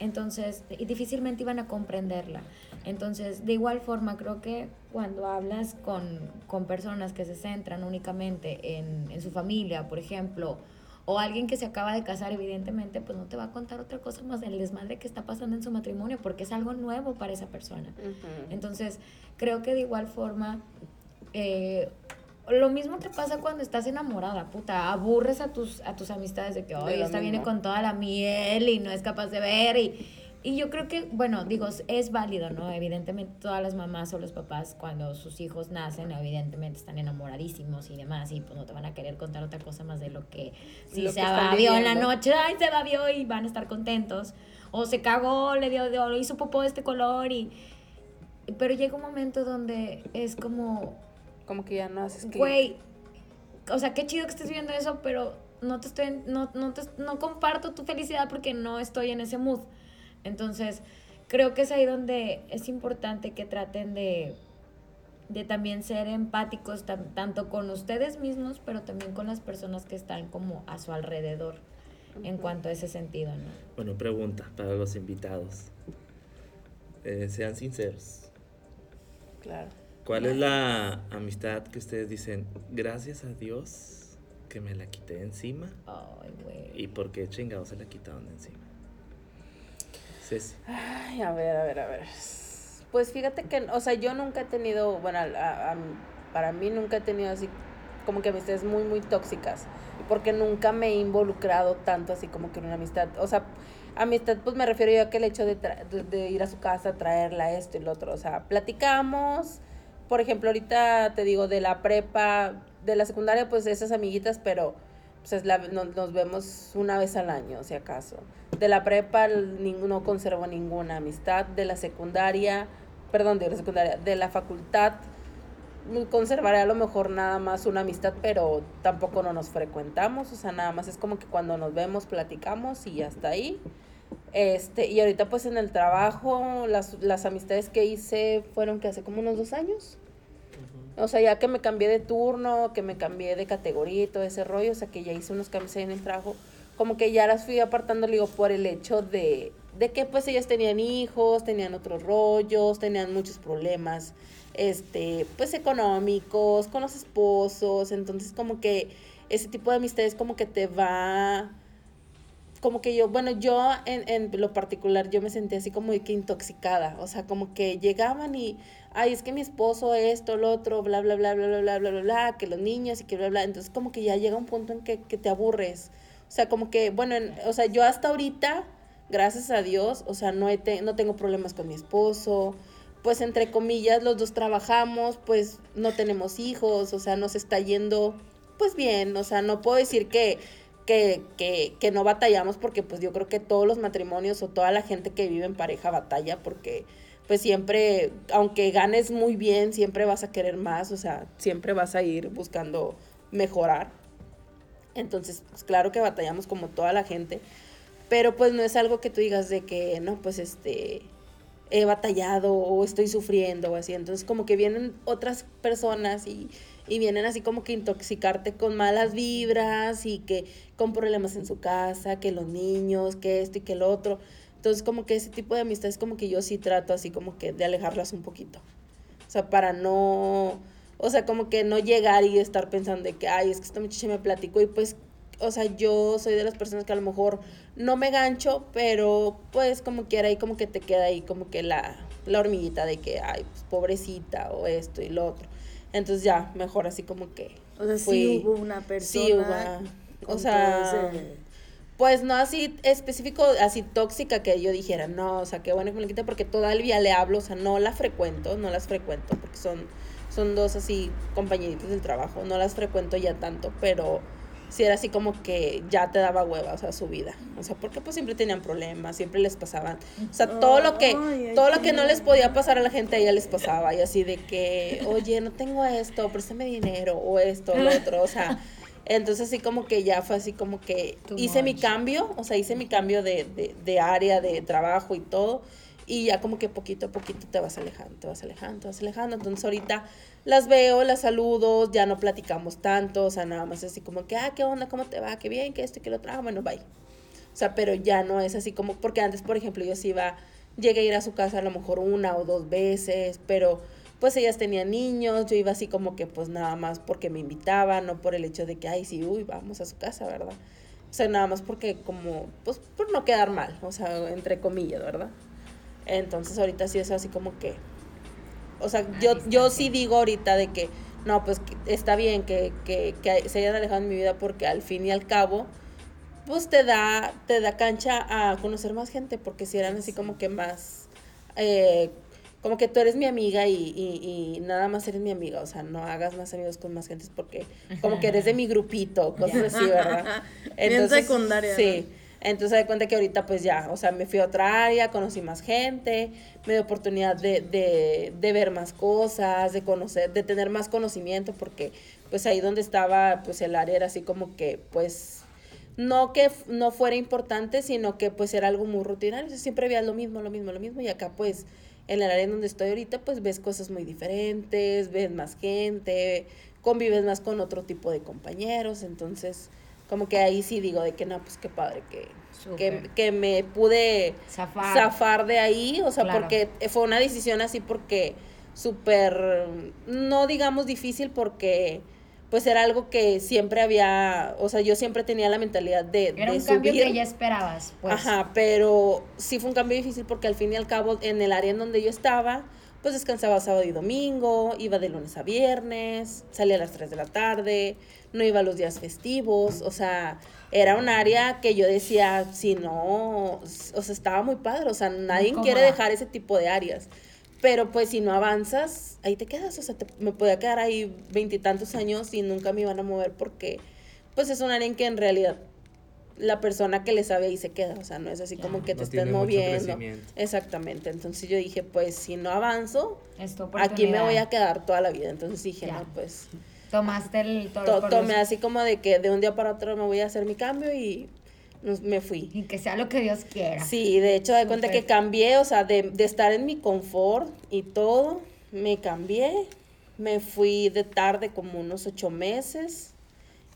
Entonces, y difícilmente iban a comprenderla. Entonces, de igual forma, creo que cuando hablas con, con personas que se centran únicamente en, en su familia, por ejemplo, o alguien que se acaba de casar, evidentemente, pues no te va a contar otra cosa más del desmadre que está pasando en su matrimonio, porque es algo nuevo para esa persona. Entonces, creo que de igual forma, eh, lo mismo que pasa cuando estás enamorada, puta, aburres a tus, a tus amistades de que, lo esta viene con toda la miel y no es capaz de ver y... Y yo creo que, bueno, digo, es válido, ¿no? Evidentemente todas las mamás o los papás cuando sus hijos nacen, evidentemente están enamoradísimos y demás, y pues no te van a querer contar otra cosa más de lo que si Lo se que babió en la noche, ay, se babió y van a estar contentos. O se cagó, le dio, dio- hizo popó de este color y... Pero llega un momento donde es como, Como que ya no haces que. güey, o sea, qué chido que estés viendo eso, pero no te estoy, no, no, te, no comparto tu felicidad porque no estoy en ese mood. Entonces, creo que es ahí donde es importante que traten de, de también ser empáticos, tan- tanto con ustedes mismos, pero también con las personas que están como a su alrededor, en cuanto a ese sentido, ¿no? Bueno, pregunta para los invitados. Eh, sean sinceros. Claro. ¿Cuál es la amistad que ustedes dicen, gracias a Dios que me la quité encima? Ay, güey. ¿Y por qué chingados se la quitaron de encima? Ceci. Ay, a ver, a ver, a ver. Pues fíjate que, o sea, yo nunca he tenido, bueno, a- a- para mí nunca he tenido así como que amistades muy, muy tóxicas, porque nunca me he involucrado tanto así como que en una amistad. O sea, amistad, pues me refiero yo a que el hecho de, tra- de, ir a su casa, traerla esto y lo otro. O sea, platicamos, por ejemplo, ahorita te digo, de la prepa, de la secundaria, pues esas amiguitas, pero pues es la- no- nos, vemos una vez al año, si acaso. De la prepa no conservo ninguna amistad. De la secundaria, perdón, de la secundaria, de la facultad conservaré a lo mejor nada más una amistad, pero tampoco no nos frecuentamos, o sea, nada más es como que cuando nos vemos platicamos y hasta ahí. Este, y ahorita pues en el trabajo, las, las amistades que hice fueron que hace como unos dos años. O sea, ya que me cambié de turno, que me cambié de categoría y todo ese rollo, o sea, que ya hice unos cambios ahí en el trabajo, como que ya las fui apartando, digo, por el hecho de, de que pues ellas tenían hijos, tenían otros rollos, tenían muchos problemas, este, pues económicos, con los esposos, entonces como que ese tipo de amistades como que te va como que yo, bueno, yo en, en lo particular, yo me sentía así como que intoxicada, o sea, como que llegaban y, ay, es que mi esposo esto, lo otro, bla, bla, bla, bla, bla, bla, bla, bla, que los niños y que bla, bla, entonces como que ya llega un punto en que, que te aburres, sea, como que, bueno, en- o sea, yo hasta ahorita, gracias a Dios, o sea, no, he te- no tengo problemas con mi esposo, pues entre comillas, los dos trabajamos, pues no tenemos hijos, o sea, nos está yendo, pues bien, o sea, no puedo decir que que, que, que no batallamos porque pues yo creo que todos los matrimonios o toda la gente que vive en pareja batalla porque pues siempre, aunque ganes muy bien, siempre vas a querer más, o sea, siempre vas a ir buscando mejorar. Entonces, pues claro que batallamos como toda la gente, pero pues no es algo que tú digas de que, no, pues este, he batallado o estoy sufriendo o así. Entonces como que vienen otras personas y, y vienen así como que intoxicarte con malas vibras y que con problemas en su casa, que los niños, que esto y que lo otro. Entonces como que ese tipo de amistades como que yo sí trato así como que de alejarlas un poquito. O sea, para no, o sea, como que no llegar y estar pensando de que, ay, es que esta muchacha me platicó y pues, o sea, yo soy de las personas que a lo mejor no me gancho, pero pues como quiera ahí como que te queda ahí como que la, la hormiguita de que, ay, pues pobrecita o esto y lo otro. Entonces ya, mejor así como que... O sea, fui- sí hubo una persona. sí hubo, o sea, ese- pues no así específico, así tóxica que yo dijera, no, o sea, qué bueno que me la quite porque todavía le hablo, o sea, no la frecuento, no las frecuento porque son, son dos así compañeritos del trabajo, no las frecuento ya tanto, pero sí era así como que ya te daba hueva, o sea, su vida, o sea, porque pues siempre tenían problemas, siempre les pasaban, o sea, todo lo que, todo lo que no les podía pasar a la gente a ella les pasaba, y así de que, oye, no tengo esto, préstame dinero, o esto, o lo otro, o sea, Entonces así como que ya fue así como que hice mi cambio, o sea, hice mi cambio de, de, de área, de trabajo y todo. Y ya como que poquito a poquito te vas alejando, te vas alejando, te vas alejando. Entonces ahorita las veo, las saludo, ya no platicamos tanto, o sea, nada más así como que, ah, ¿qué onda? ¿Cómo te va? ¿Qué bien? ¿Qué esto? ¿Qué lo otro? Ah, bueno, bye. O sea, pero ya no es así como, porque antes, por ejemplo, yo sí iba, llegué a ir a su casa a lo mejor una o dos veces, pero pues ellas tenían niños, yo iba así como que pues nada más porque me invitaban, no por el hecho de que, ay, sí, uy, vamos a su casa, ¿verdad? O sea, nada más porque como, pues por no quedar mal, o sea, entre comillas, ¿verdad? Entonces ahorita sí es así como que, o sea, yo, yo sí digo ahorita de que, no, pues que está bien que, que, que se hayan alejado de mi vida porque al fin y al cabo, pues te da, te da cancha a conocer más gente, porque si eran así como que más, eh, como que tú eres mi amiga y, y, y nada más eres mi amiga, o sea, no hagas más amigos con más gente porque como que eres de mi grupito, cosas así, ¿verdad? (laughs) Bien secundaria, Sí. Entonces de cuenta que ahorita pues ya, o sea, me fui a otra área, conocí más gente, me dio oportunidad de, de, de ver más cosas, de conocer, de tener más conocimiento, porque pues ahí donde estaba, pues el área era así como que pues no que no fuera importante, sino que pues era algo muy rutinario, o siempre veías lo mismo, lo mismo, lo mismo, y acá pues en el área en donde estoy ahorita pues ves cosas muy diferentes, ves más gente, convives más con otro tipo de compañeros, entonces como que ahí sí digo de que no, pues qué padre que, que, que me pude Zafar. zafar de ahí, o sea, Claro. porque fue una decisión así porque súper, no digamos difícil porque pues era algo que siempre había, o sea, yo siempre tenía la mentalidad de, Era de un cambio subir. que ya esperabas, pues. Ajá, pero sí fue un cambio difícil porque al fin y al cabo en el área en donde yo estaba, pues descansaba sábado y domingo, iba de lunes a viernes, salía a las 3 de la tarde, no iba los días festivos, o sea, era un área que yo decía, si no, o sea, estaba muy padre, o sea, nadie quiere dejar ese tipo de áreas. Pero pues si no avanzas, ahí te quedas, o sea, te- me podía quedar ahí veintitantos años y nunca me iban a mover porque pues es un área en que en realidad la persona que le sabe ahí se queda, o sea, no es así como que te no estén moviendo. Exactamente, entonces yo dije, pues si no avanzo, aquí me voy a quedar toda la vida. Entonces dije, Ya. no, pues Tomaste el to- por tomé los- así como de que de un día para otro me voy a hacer mi cambio y nos- me fui. Y que sea lo que Dios quiera. Sí, de hecho, de cuenta que cambié, o sea, de, de estar en mi confort y todo, me cambié, me fui de tarde como unos ocho meses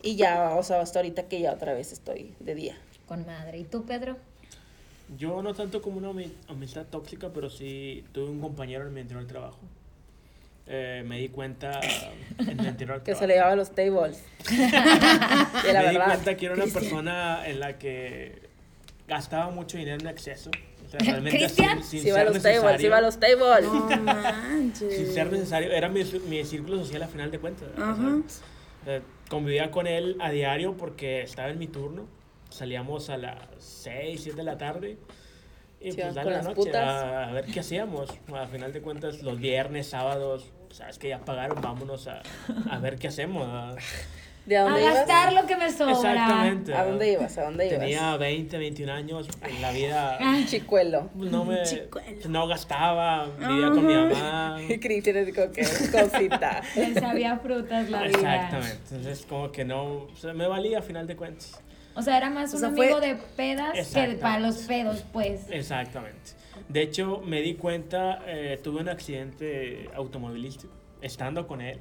y ya, o sea, hasta ahorita que ya otra vez estoy de día. Con madre. ¿Y tú, Pedro? Yo no tanto como una ami- amistad tóxica, pero sí tuve un compañero en mi anterior trabajo. Eh, me di cuenta en mi anterior (laughs) Que trabajo. se le llevaba los tables. (laughs) (laughs) y la me di verdad, cuenta que era una persona en la que gastaba mucho dinero en exceso. O sea, realmente ¿Cristian? sin, sin sí iba a los tables, sí iba a los tables. No manches. Sin ser necesario, era mi, mi círculo social a final de cuentas. o sea, Ajá. eh, convivía con él a diario porque estaba en mi turno. Salíamos a las 6, 7 de la tarde. Y Sí, pues dale la noche a, a ver qué hacíamos. A final de cuentas, los viernes, sábados, sabes que ya pagaron, vámonos a, a ver qué hacemos. ¿De A dónde ibas? gastar lo que me sobra. Exactamente. ¿A dónde ibas? ¿A dónde ibas? Tenía 20, 21 años. En la vida Chicuelo. no me Chicuelo. no gastaba, vivía con mi mamá. (laughs) Y Cristian es como que cosita. Le sabía frutas la vida. Exactamente. Entonces, como que no. o sea, me valía a final de cuentas. O sea, era más O un sea, amigo fue- de pedas que para los pedos, pues. Exactamente. De hecho, me di cuenta, eh, tuve un accidente automovilístico estando con él.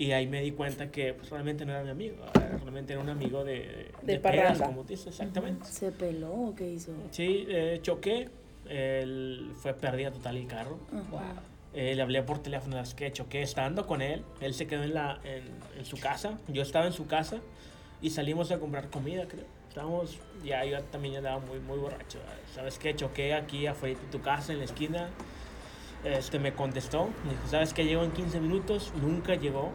Y ahí me di cuenta que pues, realmente no era mi amigo, realmente era un amigo de, De parranda. como dices, exactamente. ¿Se peló o qué hizo? Sí, eh, choqué, él fue pérdida total el carro. Ajá. Eh, le hablé por teléfono, es que choqué estando con él. Él se quedó en, la, en, en su casa, yo estaba en su casa y salimos a comprar comida, creo. Estábamos, ya yo también andaba muy, muy borracho. ¿Sabes qué? Choqué aquí afuera de tu casa, en la esquina. Este, me contestó, me dijo, ¿sabes qué? Llego en 15 minutos, nunca llegó.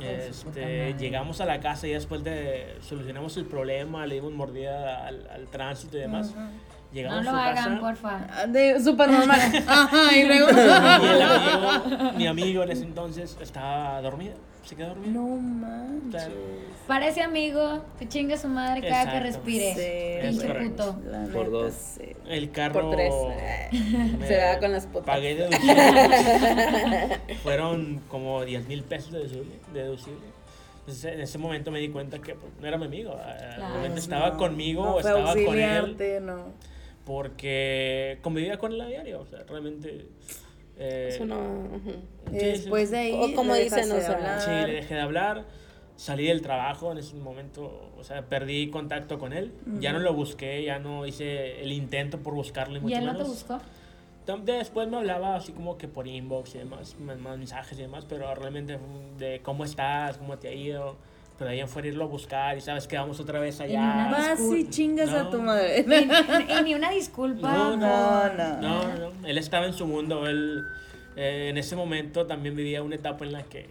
Este, llegamos a la casa y después de solucionamos el problema, le dimos mordida al, al tránsito y demás. No Llegamos lo a su hagan, casa. porfa. Ah, De súper normal. (laughs) Ajá, y luego. Y el amigo, mi amigo en ese entonces estaba dormido, se quedó dormido. No manches. Parece amigo que chingue su madre cada que Exacto. respire. Sí, Pinche puto. Por dos. sí. El carro. Por tres. Me Se va con las putas. Pagué (laughs) deducible. Fueron como 10 mil pesos deducible, deducible. Entonces, en ese momento me di cuenta que pues, no era mi amigo. eh, Claro. Realmente estaba No, conmigo no o estaba con él no. porque convivía con él a diario. O sea, realmente. Eh, Eso no. sí, después de ahí, O como dicen, o sea. Sí, le dejé de hablar. Salí del trabajo en ese momento, o sea, perdí contacto con él. Ya no lo busqué, ya no hice el intento por buscarlo. y ¿Y él no te menos. buscó? Después me hablaba así como que por inbox y demás, me- mensajes y demás, pero realmente de cómo estás, cómo te ha ido. Pero ahí en fuera irlo a buscar y sabes que vamos otra vez Y una allá. Vas y chingas a No. tu madre. Y, y- y ni una disculpa. No, No, no. No, no, él estaba en su mundo, él eh, en ese momento también vivía una etapa en la que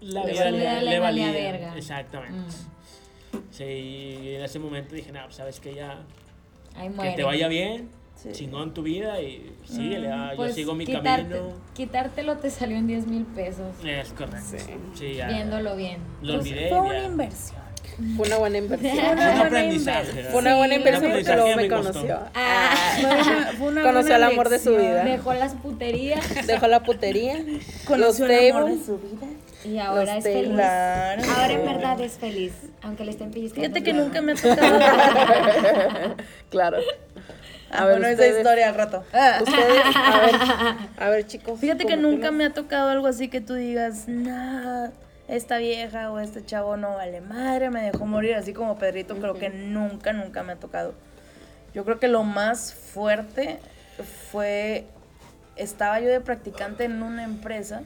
la Le vida valía- le valía verga. Exactamente. Mm. Sí, y en ese momento dije, no, pues, sabes que ya, Ahí que te vaya bien, Sí. chingón tu vida y síguele, ah, Pues, yo sigo mi quitarte- camino. Quitártelo te salió en 10 mil pesos. Es correcto. Sí. Sí, ya. Viéndolo bien. Lo Pues olvidé. fue una ya. inversión. Fue una buena inversión. Fue una (laughs) buena aprendizaje. inversión. Fue una buena inversión porque luego me conoció. costó. Ah, Fue una, Conoció el amor de su vida. dejó las puterías Dejó la putería. Conoció el amor de su vida. y ahora Los es feliz. Ahora en verdad es feliz, aunque le estén pellizcando. Fíjate que nunca me ha tocado. (laughs) Claro. Ah, A ver, bueno, esa historia al rato. Ustedes, a ver, a ver, chicos. Fíjate que ¿cómo nunca me ha tocado algo así que tú digas, nah, esta vieja o este chavo no vale madre, me dejó morir, así como Pedrito, creo que nunca, nunca me ha tocado. Yo creo que lo más fuerte fue, estaba yo de practicante en una empresa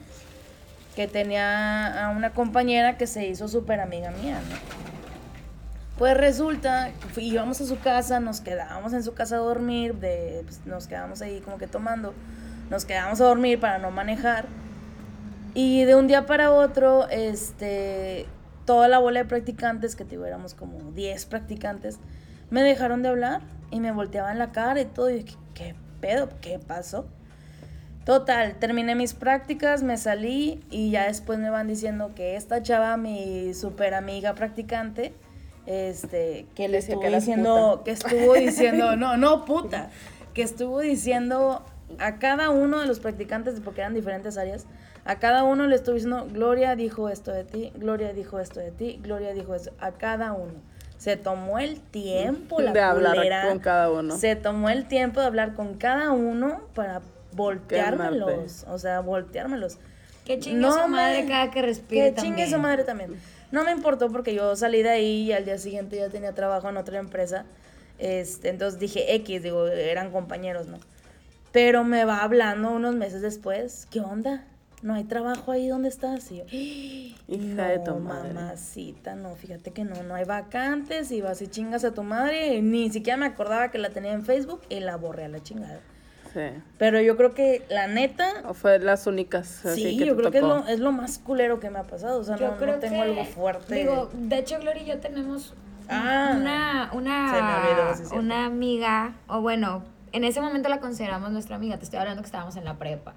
que tenía a una compañera que se hizo súper amiga mía, ¿no? Pues resulta, íbamos a su casa, nos quedábamos en su casa a dormir, de, pues, nos quedábamos ahí como que tomando, nos quedábamos a dormir para no manejar. Y de un día para otro, este, toda la bola de practicantes, que tuviéramos como 10 practicantes, me dejaron de hablar y me volteaban la cara y todo. Y ¿qué, qué pedo? ¿Qué pasó? Total, terminé mis prácticas, me salí y ya después me van diciendo que esta chava, mi super amiga practicante, este, que le estuvo que diciendo, que estuvo (laughs) diciendo, no, no puta, que estuvo diciendo a cada uno de los practicantes, porque eran diferentes áreas, a cada uno le estuvo diciendo, Gloria dijo esto de ti, Gloria dijo esto de ti, Gloria dijo esto, a cada uno. Se tomó el tiempo la De hablar culera, con cada uno. Se tomó el tiempo de hablar con cada uno para volteármelos, o sea, volteármelos. Que chingue No su madre cada que respire Que chingue también. su madre también. No me importó porque yo salí de ahí y al día siguiente ya tenía trabajo en otra empresa. Este, entonces dije X, digo, eran compañeros, ¿no? Pero me va hablando unos meses después, ¿qué onda? ¿No hay trabajo ahí donde estás? Y yo, Hija no, de tu madre. mamacita, no, fíjate que no, no hay vacantes y vas y chingas a tu madre. y ni siquiera me acordaba que la tenía en Facebook y la borré a la chingada. Sí. Pero yo creo que la neta, O fue las únicas. así Sí, que yo te creo que es lo, es lo más culero que me ha pasado. O sea, Yo no, no creo tengo que, algo fuerte. Digo, de hecho, Gloria y yo tenemos Ah, una, una, se me olvidó, sí es cierto. una amiga, o bueno, en ese momento la consideramos nuestra amiga, te estoy hablando que estábamos en la prepa.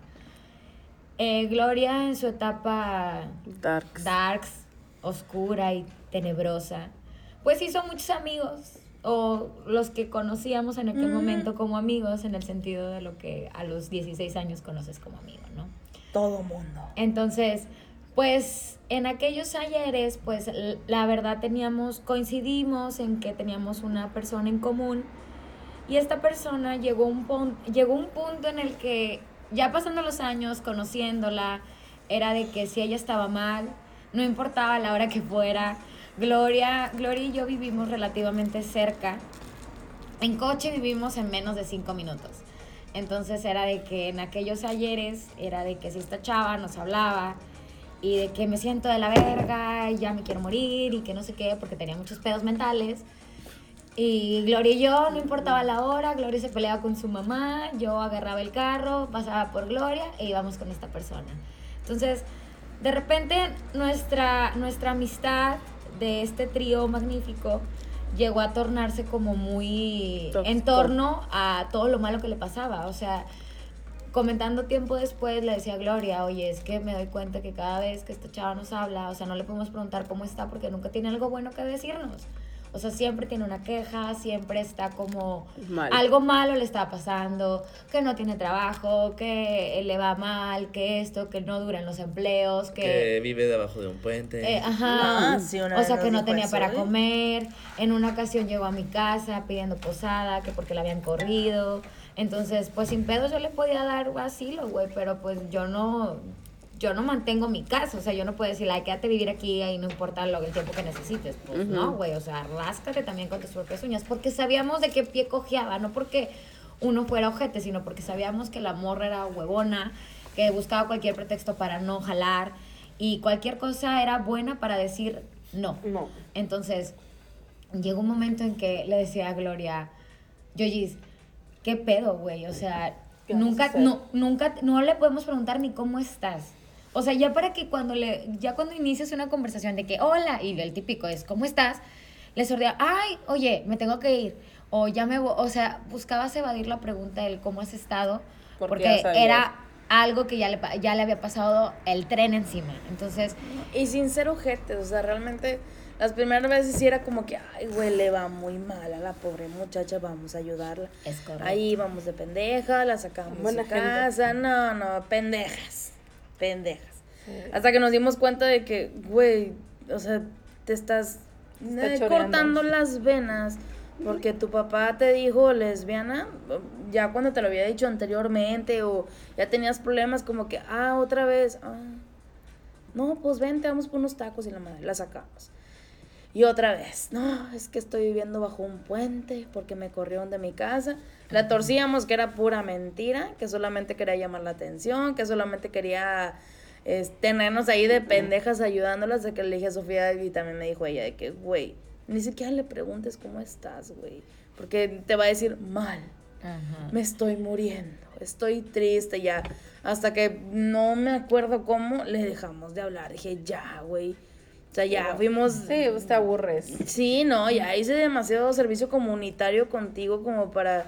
Eh, Gloria en su etapa Darks. darks, oscura y tenebrosa, pues hizo muchos amigos, o los que conocíamos en aquel Mm. momento como amigos, en el sentido de lo que a los 16 años conoces como amigo, ¿no? todo mundo. Entonces, pues en aquellos ayeres, pues la verdad teníamos, coincidimos en que teníamos una persona en común y esta persona llegó un, llegó a un punto en el que ya pasando los años, conociéndola, era de que si ella estaba mal, no importaba la hora que fuera. Gloria, Gloria y yo vivimos relativamente cerca. En coche vivimos en menos de cinco minutos. Entonces era de que en aquellos ayeres era de que si esta chava nos hablaba y de que me siento de la verga y ya me quiero morir y que no sé qué porque tenía muchos pedos mentales. Y Gloria y yo, no importaba la hora, Gloria se peleaba con su mamá, yo agarraba el carro, pasaba por Gloria e íbamos con esta persona. Entonces, de repente nuestra, nuestra amistad de este trío magnífico llegó a tornarse como muy Tóxico. en torno a todo lo malo que le pasaba. O sea, comentando tiempo después le decía a Gloria, oye, es que me doy cuenta que cada vez que esta chava nos habla, o sea, no le podemos preguntar cómo está porque nunca tiene algo bueno que decirnos. O sea, siempre tiene una queja, siempre está como Mal. algo malo le está pasando, que no tiene trabajo, que le va mal, que esto, que no duran los empleos, Que que... vive debajo de un puente. eh, ajá. Ah, sí, una o sea, que no tenía eso, para ¿eh? comer. En una ocasión llegó a mi casa pidiendo posada, que porque la habían corrido. Entonces, pues sin pedo yo le podía dar asilo, güey, pero pues yo no yo no mantengo mi casa, o sea, yo no puedo decirle, ay, quédate a vivir aquí y no importa lo, el tiempo que necesites. Pues no, güey, o sea, ráscate también con tus propias uñas, porque sabíamos de qué pie cojeaba, no porque uno fuera ojete, sino porque sabíamos que la morra era huevona, que buscaba cualquier pretexto para no jalar y cualquier cosa era buena para decir no. No. Entonces, llegó un momento en que le decía a Gloria, Yoyis, ¿qué pedo, güey? O sea, ¿Qué vas a nunca, no, nunca, no le podemos preguntar ni cómo estás. O sea, ya para que cuando le, ya cuando inicias una conversación de que, hola, y el típico es, ¿cómo estás? Le sordea, ay, oye, me tengo que ir. O ya me voy, o sea, buscabas evadir la pregunta del cómo has estado, Porque era algo que ya le, ya le había pasado el tren encima. Entonces, Y sin ser ojetes, o sea, realmente las primeras veces sí era como que, ay, güey, le va muy mal a la pobre muchacha, vamos a ayudarla. es correcto. Ahí vamos de pendeja, la sacamos de gente. casa, no, no, pendejas, pendejas. Hasta que nos dimos cuenta de que, güey, o sea, te estás Está eh, cortando las venas porque tu papá te dijo lesbiana, ya cuando te lo había dicho anteriormente o ya tenías problemas como que, ah, otra vez, ah, no, pues vente, vamos por unos tacos y la madre, la sacamos. Y otra vez, no, es que estoy viviendo bajo un puente porque me corrieron de mi casa. La torcíamos que era pura mentira, que solamente quería llamar la atención, que solamente quería es, tenernos ahí de pendejas ayudándolas. De que le dije a Sofía y también me dijo ella de que, güey, ni siquiera le preguntes cómo estás, güey, porque te va a decir mal Ajá. me estoy muriendo, estoy triste ya. Hasta que no me acuerdo cómo le dejamos de hablar. Dije, ya, güey. O sea, ya fuimos. Sí, pues te aburres. Sí, no, ya hice demasiado servicio comunitario contigo como para.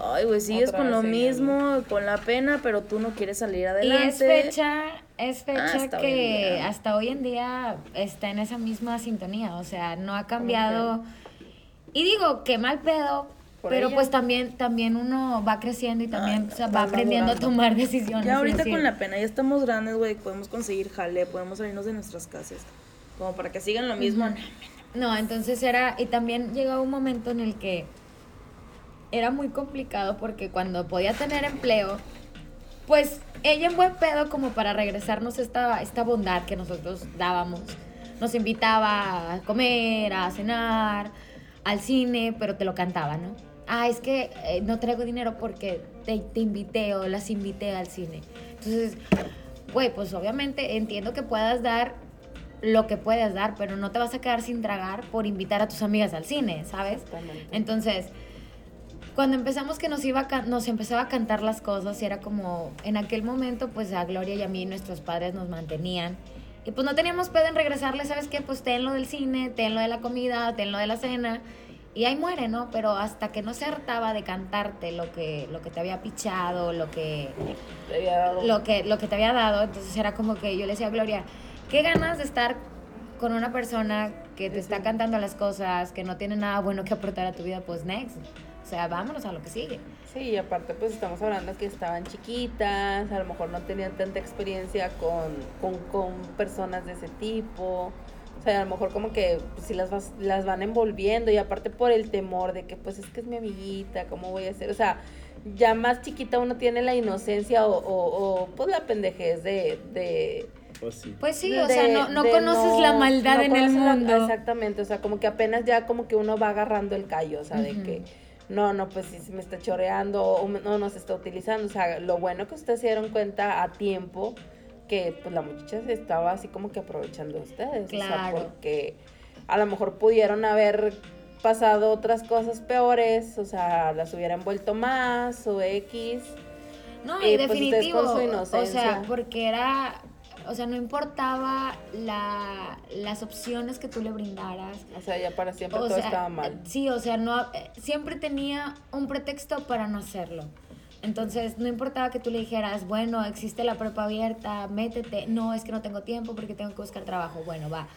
Ay, güey, sigues Otra con lo mismo, con la pena, pero tú no quieres salir Y adelante. es fecha, es fecha Hasta hoy que día. hasta hoy en día está en esa misma sintonía, o sea, no ha cambiado. Y digo, que mal pedo, Por pero ella. pues también, también uno va creciendo y también o sea, va aprendiendo a madurando. tomar decisiones. Ya ahorita con la pena, ya estamos grandes, güey, podemos conseguir jale, podemos salirnos de nuestras casas. Como para que sigan lo mismo. No, entonces era, y también llegó un momento en el que era muy complicado porque cuando podía tener empleo, pues ella en buen pedo como para regresarnos esta, esta bondad que nosotros dábamos. Nos invitaba a comer, a cenar, al cine, pero te lo cantaba, ¿no? Ah, es que eh, no traigo dinero porque te, te invité o las invité al cine. Entonces, güey, pues obviamente entiendo que puedas dar lo que puedes dar, pero no te vas a quedar sin tragar por invitar a tus amigas al cine, ¿sabes? Entonces, cuando empezamos que nos iba a nos empezaba a cantar las cosas y era como en aquel momento pues a Gloria y a mí nuestros padres nos mantenían y pues no teníamos pedo en regresarle, ¿sabes qué? Pues ten lo del cine, ten lo de la comida, ten lo de la cena y ahí muere, ¿no? Pero hasta que no se hartaba de cantarte lo que lo que te había pichado, lo que Te había dado- lo que, lo que te había dado. Entonces era como que yo le decía a Gloria, qué ganas de estar con una persona que te está cantando las cosas, que no tiene nada bueno que aportar a tu vida, pues next. O sea, vámonos a lo que sigue. Sí, y aparte pues estamos hablando que estaban chiquitas, a lo mejor no tenían tanta experiencia con, con, con personas de ese tipo. O sea, a lo mejor como que pues, si las, vas- las van envolviendo y aparte por el temor de que pues es que es mi amiguita, ¿cómo voy a hacer? O sea, ya más chiquita uno tiene la inocencia o, o, o, pues la pendejez de... de Pues sí. Pues sí, de- o sea, no, no conoces la maldad no en el la- mundo. exactamente, o sea, como que apenas ya como que uno va agarrando el callo, o sea, de que no, no, pues si me está choreando o no nos está utilizando, o sea, lo bueno que ustedes se dieron cuenta a tiempo que pues la muchacha se estaba así como que aprovechando de ustedes, o sea, Claro. porque a lo mejor pudieron haber pasado otras cosas peores, o sea, las hubiera envuelto más o X. No, Y, pues, definitivo. con su o sea, porque era. O sea, no importaba la, las opciones que tú le brindaras. O sea, ya para siempre O todo sea, estaba mal. Sí, o sea, no, eh, siempre tenía un pretexto para no hacerlo. Entonces, no importaba que tú le dijeras, bueno, existe la prepa abierta, métete. No, es que no tengo tiempo porque tengo que buscar trabajo. Bueno, va,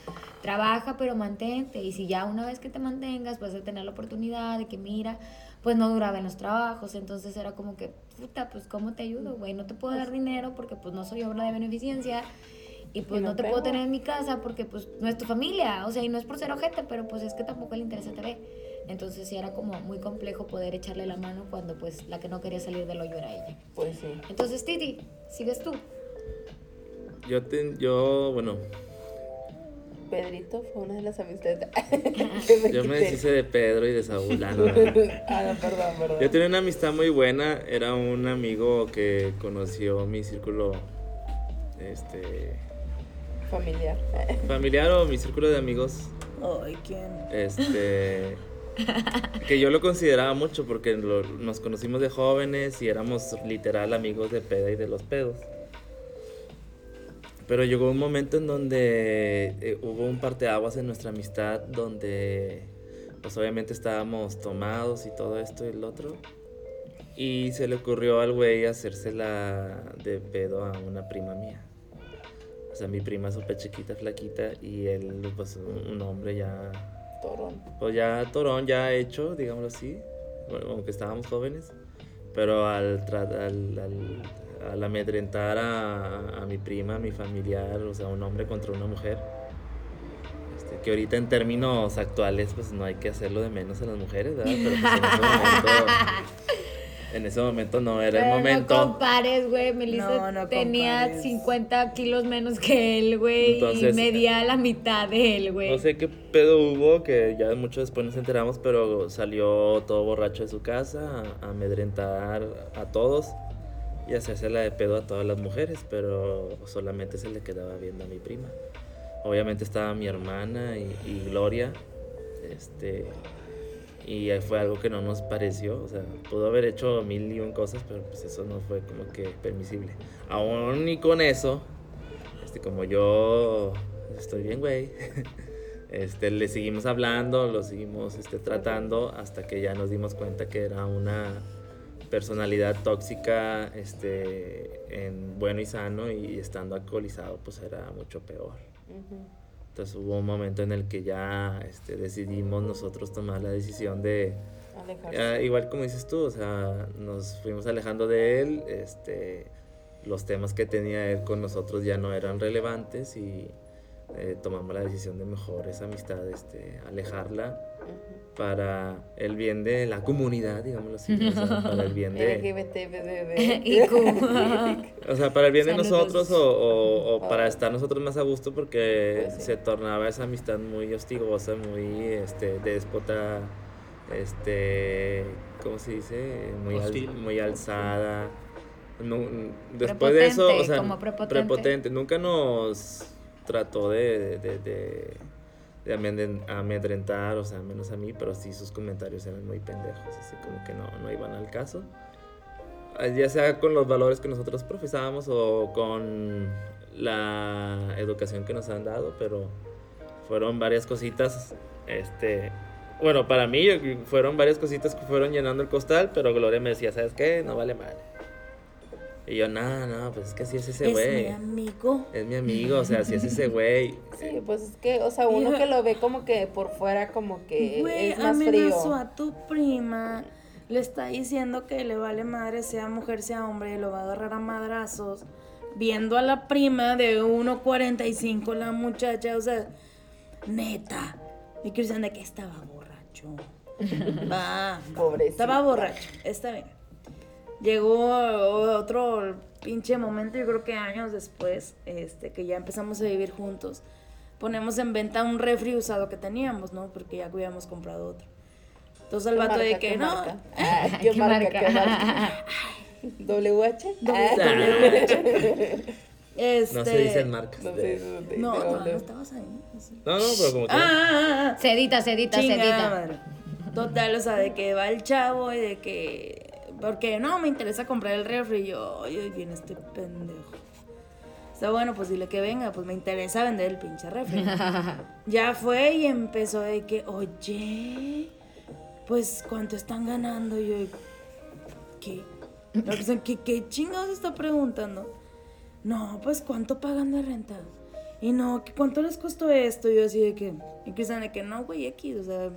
trabaja, pero mantente. Y si ya una vez que te mantengas, vas a tener la oportunidad de que, mira, pues no duraba en los trabajos. Entonces era como que, puta, pues ¿cómo te ayudo, güey? No te puedo dar dinero porque pues no soy obra de beneficencia. Y pues Y no no, te puedo tener en mi casa porque pues no es tu familia. O sea, y no es por ser ojete, pero pues es que tampoco le interesa TV. Entonces sí era como muy complejo poder echarle la mano cuando pues la que no quería salir del hoyo era ella. Pues sí. Entonces, Titi, sigues tú. Yo, te- yo bueno, Pedrito fue una de las amistades (laughs) (laughs) que me yo me deshice de Pedro y de Saúl. ah, (laughs) ah, no, perdón, perdón. Yo tenía una amistad muy buena, era un amigo que conoció mi círculo este Familiar. familiar o mi círculo de amigos Ay, ¿quién? este que yo lo consideraba mucho porque lo- nos conocimos de jóvenes y éramos literal amigos de peda y de los pedos. Pero llegó un momento en donde eh, hubo un parteaguas en nuestra amistad donde pues obviamente estábamos tomados y todo esto y el otro. Y se le ocurrió al güey hacérsela de pedo a una prima mía. O sea, mi prima súper chiquita, flaquita, y él, pues, un hombre ya Torón. pues ya Torón ya hecho, digámoslo así, bueno, aunque estábamos jóvenes, pero al, al, al- al amedrentar a, a mi prima, a mi familiar, o sea, un hombre contra una mujer, este, que ahorita en términos actuales pues no hay que hacerlo de menos a las mujeres, ¿verdad? Pero pues, en ese momento, en ese momento no era el momento. No compares, güey. Melissa No, no tenía compares. 50 kilos menos que él, güey. y medía la mitad de él, güey. No sé qué pedo hubo, que ya mucho después nos enteramos, pero salió todo borracho de su casa a, a amedrentar a todos y a hacérsela de pedo a todas las mujeres, pero solamente se le quedaba viendo a mi prima. Obviamente estaba mi hermana y, y Gloria, este, y fue algo que no nos pareció, o sea, pudo haber hecho mil y un cosas, pero pues eso no fue como que permisible. Aún y con eso, este, como yo estoy bien, güey. (laughs) Este, le seguimos hablando, lo seguimos este, tratando hasta que ya nos dimos cuenta que era una personalidad tóxica este, en bueno y sano y estando alcoholizado pues era mucho peor. Entonces hubo un momento en el que ya este, decidimos nosotros tomar la decisión de, Alejarse. ya, igual como dices tú, o sea, nos fuimos alejando de él, este, los temas que tenía él con nosotros ya no eran relevantes y eh, tomamos la decisión de mejor esa amistad, este, alejarla Ujú. Para el bien de la comunidad, digámoslo así, o sea, para el bien de, LGBT, (laughs) (laughs) o sea, para el bien de nosotros o, o- o para estar nosotros más a gusto porque Pues sí. se tornaba esa amistad muy hostigosa, muy este, déspota, este, ¿cómo se dice? Muy, al- muy alzada. Después de eso, o Prepotente, sea, como prepotente. Nunca nos trató de, de, de- de amedren- amedrentar, o sea, menos a mí, pero sí sus comentarios eran muy pendejos, así como que no, no iban al caso Ah, ya sea con los valores que nosotros profesábamos o con la educación que nos han dado, pero fueron varias cositas, este, bueno, para mí fueron varias cositas que fueron llenando el costal, pero Gloria me decía, ¿sabes qué? No vale mal. Y yo, no, no, pues es que así es ese Es güey. mi amigo. Es mi amigo, o sea, así es ese (laughs) güey. Sí, pues es que, o sea, uno que lo ve como que por fuera, como que Güey, es más frío. amenazó a tu prima. Le está diciendo que le vale madre, sea mujer, sea hombre, y lo va a agarrar a madrazos. Viendo a la prima de 1.45, la muchacha, o sea, neta. Y Cristian de que estaba borracho. (laughs) Va. Pobrecito. Estaba borracho, está bien. Llegó otro pinche momento, yo creo que años después, este, que ya empezamos a vivir juntos. Ponemos en venta un refri usado que teníamos, ¿no? Porque ya habíamos comprado otro. Entonces el ¿Qué vato de que qué no. marca? Ah, (laughs) ¿Qué, ¿Qué marca? marca? ¿Qué marca? ¿WH? (laughs) (laughs) Este, No se dicen marcas. No de- No, no, no estabas ahí. no sé. No, no, pero como que... Ah, ah, ah, ah. Sedita, sedita, Chingada sedita. madre. Total, o sea, de que va el chavo y de que. Porque no, me interesa comprar el refri. Yo, ahí viene este pendejo. Está bueno, pues dile que venga, pues me interesa vender el pinche refri. (laughs) ya fue y empezó de que, oye, pues cuánto están ganando. Y yo, ¿qué? La Cristian, ¿qué, ¿qué chingados está preguntando? No, pues ¿cuánto pagan de renta? Y no, ¿qué- ¿cuánto les costó esto? Y yo así de que, y Cristian de que no, güey, X, o sea,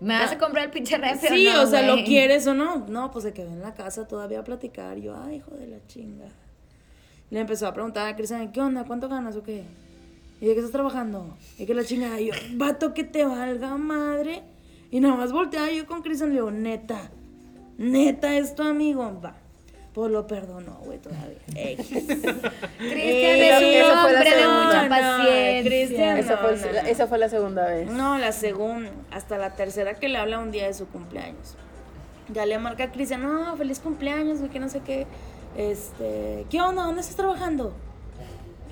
¿Me vas a comprar el pinche refri sí, no, o sea? ¿lo quieres o no? No, pues se quedó en la casa todavía a platicar. Yo, ay, hijo de la chinga. Le empezó a preguntar a Cristian, ¿qué onda? ¿Cuánto ganas o qué? ¿Y de qué estás trabajando? ¿Y qué la chingada? Y yo, vato, que te valga madre. Y nada más volteaba yo con Cristian, le digo, neta, neta, es tu amigo. Va, pues lo perdonó, güey, todavía. (laughs) Cristian es un hombre de mucha No, paciencia. Cristian, Esa fue, no, no, la- no. esa fue la segunda vez. No, la segunda, hasta la tercera que le habla un día de su cumpleaños. Ya le marca a Cristian, no, feliz cumpleaños, güey, que no sé qué. Este, ¿qué onda? ¿Dónde estás trabajando?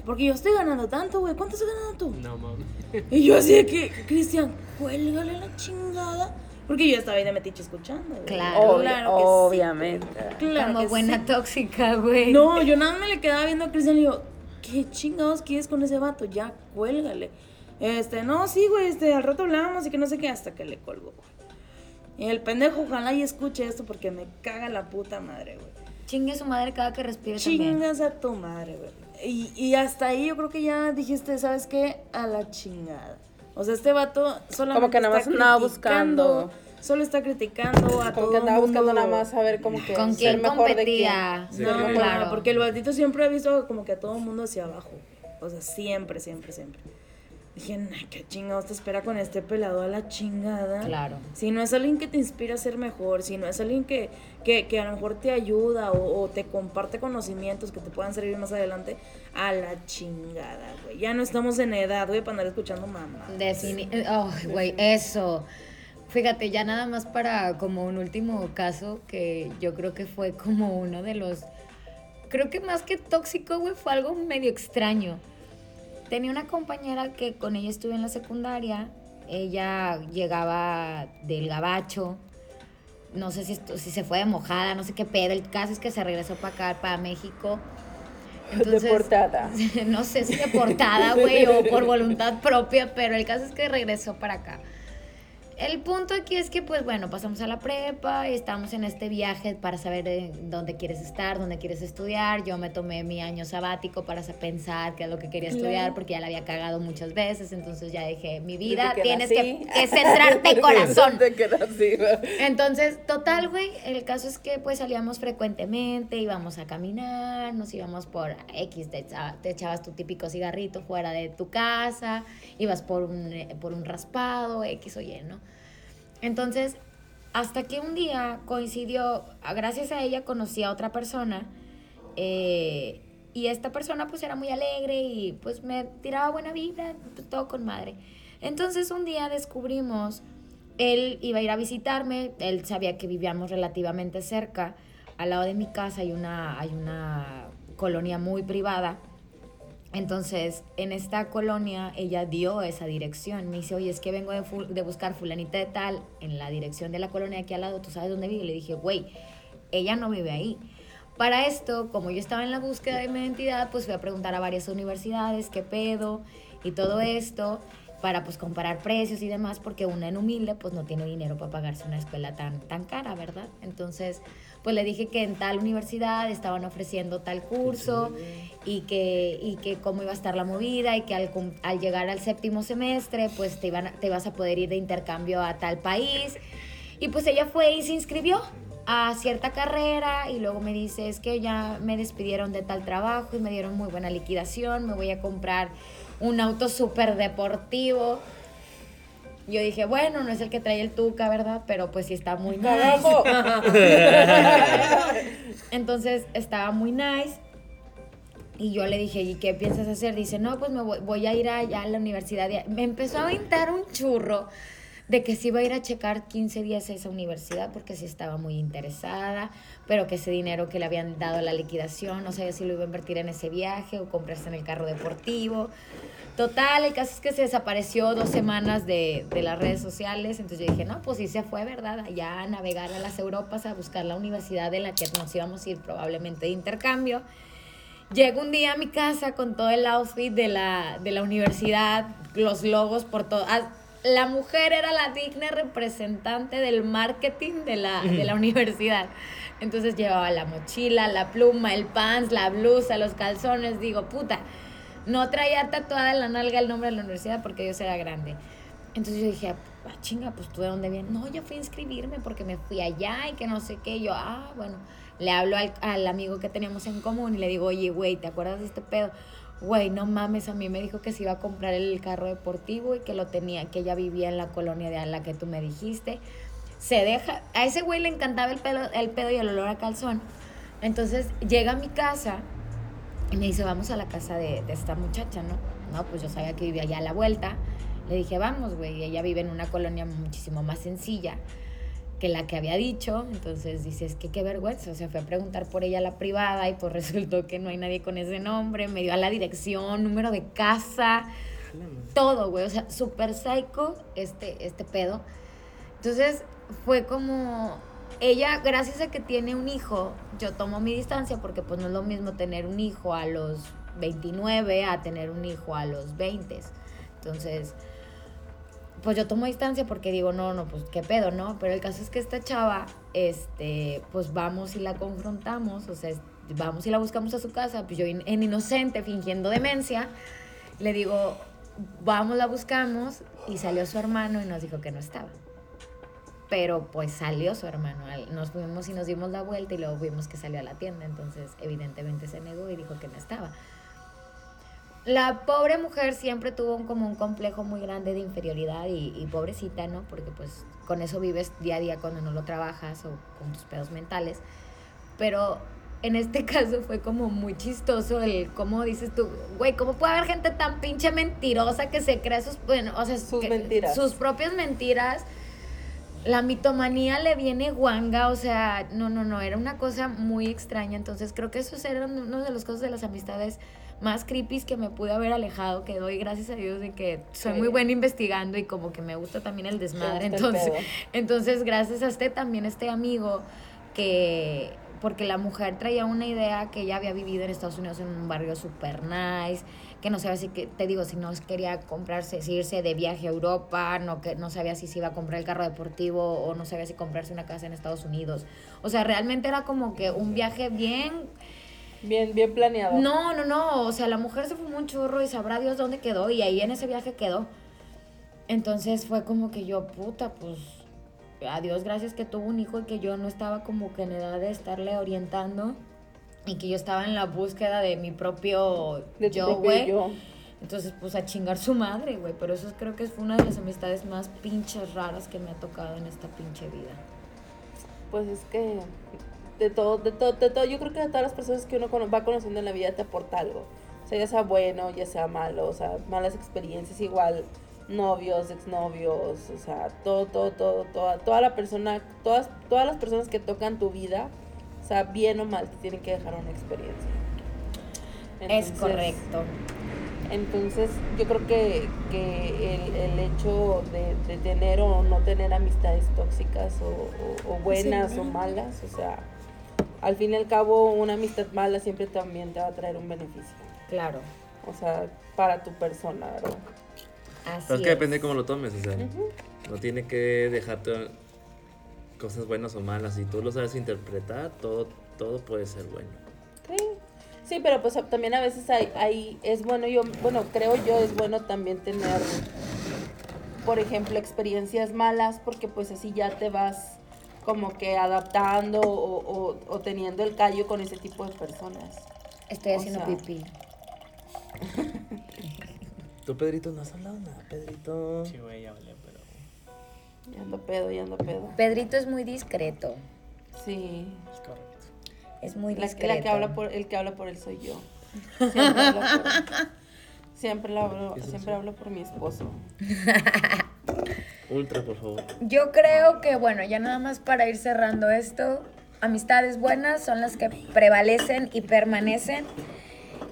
Porque yo estoy ganando tanto, güey. ¿Cuánto estás ganando tú? No mames. Y yo así de que, Cristian, cuélgale la chingada. Porque yo estaba ahí de metiche escuchando. güey. Claro. Claro que sí. obviamente. Claro Como que buena sí. tóxica, güey. No, yo nada más me le quedaba viendo a Cristian y digo, ¿qué chingados quieres con ese vato? Ya, cuélgale. Este, no, sí, güey, este, al rato hablamos y que no sé qué, hasta que le colgó, güey. Y el pendejo, ojalá y escuche esto porque me caga la puta madre, güey. Chingue su madre cada que respire también. Chingas a tu madre, güey. Y, y hasta ahí yo creo que ya dijiste, ¿sabes qué? A la chingada. O sea, este vato solamente Como que nada está más andaba criticando, buscando. Solo está criticando a todo Como que andaba mundo. buscando nada más saber como que ¿Con ser quién mejor de competía? quién. No, no, porque el batito siempre ha visto como que a todo mundo hacia abajo. O sea, siempre, siempre, siempre. Dije, nah, qué chingados te espera con este pelado a la chingada. Claro. Si no es alguien que te inspira a ser mejor, si no es alguien que, que, que a lo mejor te ayuda o, o te comparte conocimientos que te puedan servir más adelante, a la chingada, güey. Ya no estamos en edad, güey, para andar escuchando mamá. Defini oh, güey, eso. Fíjate, ya nada más para como un último caso que yo creo que fue como uno de los. Creo que más que tóxico, güey, fue algo medio extraño. Tenía una compañera que con ella estuve en la secundaria. Ella llegaba del gabacho. No sé si, esto- si se fue de mojada, no sé qué pedo. El caso es que se regresó para acá, para México. Deportada. (laughs) no sé si deportada, güey, o por voluntad propia, pero el caso es que regresó para acá. El punto aquí es que, pues bueno, pasamos a la prepa y estamos en este viaje para saber eh, dónde quieres estar, dónde quieres estudiar. Yo me tomé mi año sabático para sa- pensar qué es lo que quería estudiar porque ya la había cagado muchas veces. Entonces ya dije, mi vida tienes que, (laughs) centrarte (laughs) corazón. Entonces, total, güey, el caso es que pues salíamos frecuentemente, íbamos a caminar, nos íbamos por X, te, echa- te echabas tu típico cigarrito fuera de tu casa, ibas por un, eh, por un raspado, X o Y, ¿no? Entonces, hasta que un día coincidió, a- gracias a ella conocí a otra persona, eh, y esta persona pues era muy alegre y pues me tiraba buena vibra, pues, todo con madre. Entonces un día descubrimos, él iba a ir a visitarme, él sabía que vivíamos relativamente cerca, al lado de mi casa hay una, hay una colonia muy privada. Entonces, en esta colonia, ella dio esa dirección. Me dice, oye, es que vengo de, de buscar fulanita de tal en la dirección de la colonia aquí al lado, ¿tú sabes dónde vive? Y le dije, güey, ella no vive ahí. Para esto, como yo estaba en la búsqueda de mi identidad, pues fui a preguntar a varias universidades qué pedo y todo esto para pues comparar precios y demás, porque una en humilde pues no tiene dinero para pagarse una escuela tan, tan cara, ¿verdad? Entonces, pues le dije que en tal universidad estaban ofreciendo tal curso y que, y que cómo iba a estar la movida y que al, al llegar al séptimo semestre pues te, iban te ibas a poder ir de intercambio a tal país. Y pues ella fue y se inscribió a cierta carrera y luego me dice, es que ya me despidieron de tal trabajo y me dieron muy buena liquidación, me voy a comprar un auto súper deportivo. Yo dije, bueno, no es el que trae el Tuca, ¿verdad? Pero pues sí está muy nice. (laughs) Entonces estaba muy nice. Y yo le dije, ¿y qué piensas hacer? Dice, no, pues me voy, voy a ir allá a la universidad. de-". Me empezó a aventar un churro de que sí iba a ir a checar 15 días a esa universidad porque sí estaba muy interesada, pero que ese dinero que le habían dado la liquidación, no sabía si lo iba a invertir en ese viaje o comprarse en el carro deportivo. Total, el caso es que se desapareció dos semanas de, de las redes sociales, entonces yo dije, no, pues sí se fue, ¿verdad? Allá a navegar a las Europas, a buscar la universidad en la que nos íbamos a ir probablemente de intercambio. Llego un día a mi casa con todo el outfit de la, de la universidad, los logos por todo. ah, la mujer era la digna representante del marketing de la, de la universidad. Entonces llevaba la mochila, la pluma, el pants, la blusa, los calzones. Digo, puta, no traía tatuada en la nalga el nombre de la universidad porque yo era grande. Entonces yo dije, ah, chinga, pues tú de dónde vienes. No, yo fui a inscribirme porque me fui allá y que no sé qué. Yo, ah, bueno, le hablo al, al amigo que teníamos en común y le digo, oye, güey, ¿te acuerdas de este pedo? Güey, no mames, a mí me dijo que se iba a comprar el carro deportivo y que lo tenía, que ella vivía en la colonia de la que tú me dijiste. Se deja, a ese güey le encantaba el pedo, el pedo y el olor a calzón. Entonces llega a mi casa y me dice, vamos a la casa de, de esta muchacha, ¿no? No, pues yo sabía que vivía allá a la vuelta. Le dije, vamos, güey, ella vive en una colonia muchísimo más sencilla que la que había dicho. Entonces dice, es que qué vergüenza. O sea, fue a preguntar por ella a la privada y pues (laughs) resultó que no hay nadie con ese nombre. Me dio a la dirección, número de casa, todo, güey. O sea, súper psycho este, este pedo. Entonces fue como, ella, gracias a que tiene un hijo, yo tomo mi distancia porque pues no es lo mismo tener un hijo a los 29 a tener un hijo a los 20. Entonces, pues yo tomo distancia porque digo, no, no, pues qué pedo, ¿no? Pero el caso es que esta chava, este, pues vamos y la confrontamos, o sea, vamos y la buscamos a su casa, pues yo en, en inocente, fingiendo demencia, le digo, vamos, la buscamos, y salió su hermano y nos dijo que no estaba. Pero pues salió su hermano, nos fuimos y nos dimos la vuelta y luego vimos que salió a la tienda, entonces evidentemente se negó y dijo que no estaba. La pobre mujer siempre tuvo un, como un complejo muy grande de inferioridad y, y pobrecita, ¿no? Porque pues con eso vives día a día cuando no lo trabajas o con tus pedos mentales. Pero en este (laughs) caso fue como muy chistoso el cómo dices tú, güey, ¿cómo puede haber gente tan pinche mentirosa que se cree sus, bueno, o sea, Sus que- mentiras. sus propias mentiras? La mitomanía le viene guanga, o sea, no, no, no, era una cosa muy extraña. Entonces creo que esos eran uno de los cosas de las amistades más creepy que me pude haber alejado, que doy gracias a Dios de que soy Sí. muy buena investigando y como que me gusta también el desmadre. el Entonces, (laughs) entonces gracias a este también, este amigo, que porque la mujer traía una idea que ella había vivido en Estados Unidos en un barrio super nice, que no sabía si, que, te digo, si no quería comprarse, si irse de viaje a Europa, no, que no sabía si se iba a comprar el carro deportivo o no sabía si comprarse una casa en Estados Unidos. O sea, realmente era como que un viaje bien Bien, bien planeado. no, no, no. O sea, la mujer se fumó un churro y sabrá Dios dónde quedó. Y ahí en ese viaje quedó. Entonces fue como que yo, puta, pues. A Dios gracias que tuvo un hijo y que yo no estaba como que en edad de estarle orientando. Y que yo estaba en la búsqueda de mi propio De yo, güey. Entonces, pues a chingar su madre, güey. Pero eso creo que fue una de las amistades más pinches raras que me ha tocado en esta pinche vida. Pues es que de todo, de todo, de todo, yo creo que de todas las personas que uno cono- va conociendo en la vida te aporta algo. O sea, ya sea bueno, ya sea malo, o sea, malas experiencias igual, novios, exnovios, o sea, todo, todo, todo, toda, toda la persona, todas, todas las personas que tocan tu vida, o sea, bien o mal, te tienen que dejar una experiencia. es correcto. Entonces, yo creo que, que el, el hecho de, de tener o no tener amistades tóxicas o, o- o buenas Sí. o malas, o sea, al fin y al cabo, una amistad mala siempre también te va a traer un beneficio. Claro. O sea, para tu persona, ¿verdad? Así Pero es que es. depende cómo lo tomes, o sea, no tiene que dejarte cosas buenas o malas. Si tú lo sabes interpretar, todo, todo puede ser bueno. Sí. Sí, pero pues también a veces hay, hay, es bueno, yo, bueno, creo yo es bueno también tener, por ejemplo, experiencias malas, porque pues así ya te vas como que adaptando o, o- o teniendo el callo con ese tipo de personas. Estoy O haciendo sea, pipí. Tú, Pedrito, no has hablado nada, Pedrito. Sí, güey, ya hablé, pero. Ya ando pedo, ya ando pedo. Pedrito es muy discreto. Sí. Es correcto. Es muy La, discreto. la que habla por, el que habla por él soy yo. Siempre hablo por, (laughs) siempre lo hablo, ¿Eso siempre hablo por mi esposo. (laughs) Ultra, por favor. Yo creo que, bueno, ya nada más para ir cerrando esto, amistades buenas son las que prevalecen y permanecen.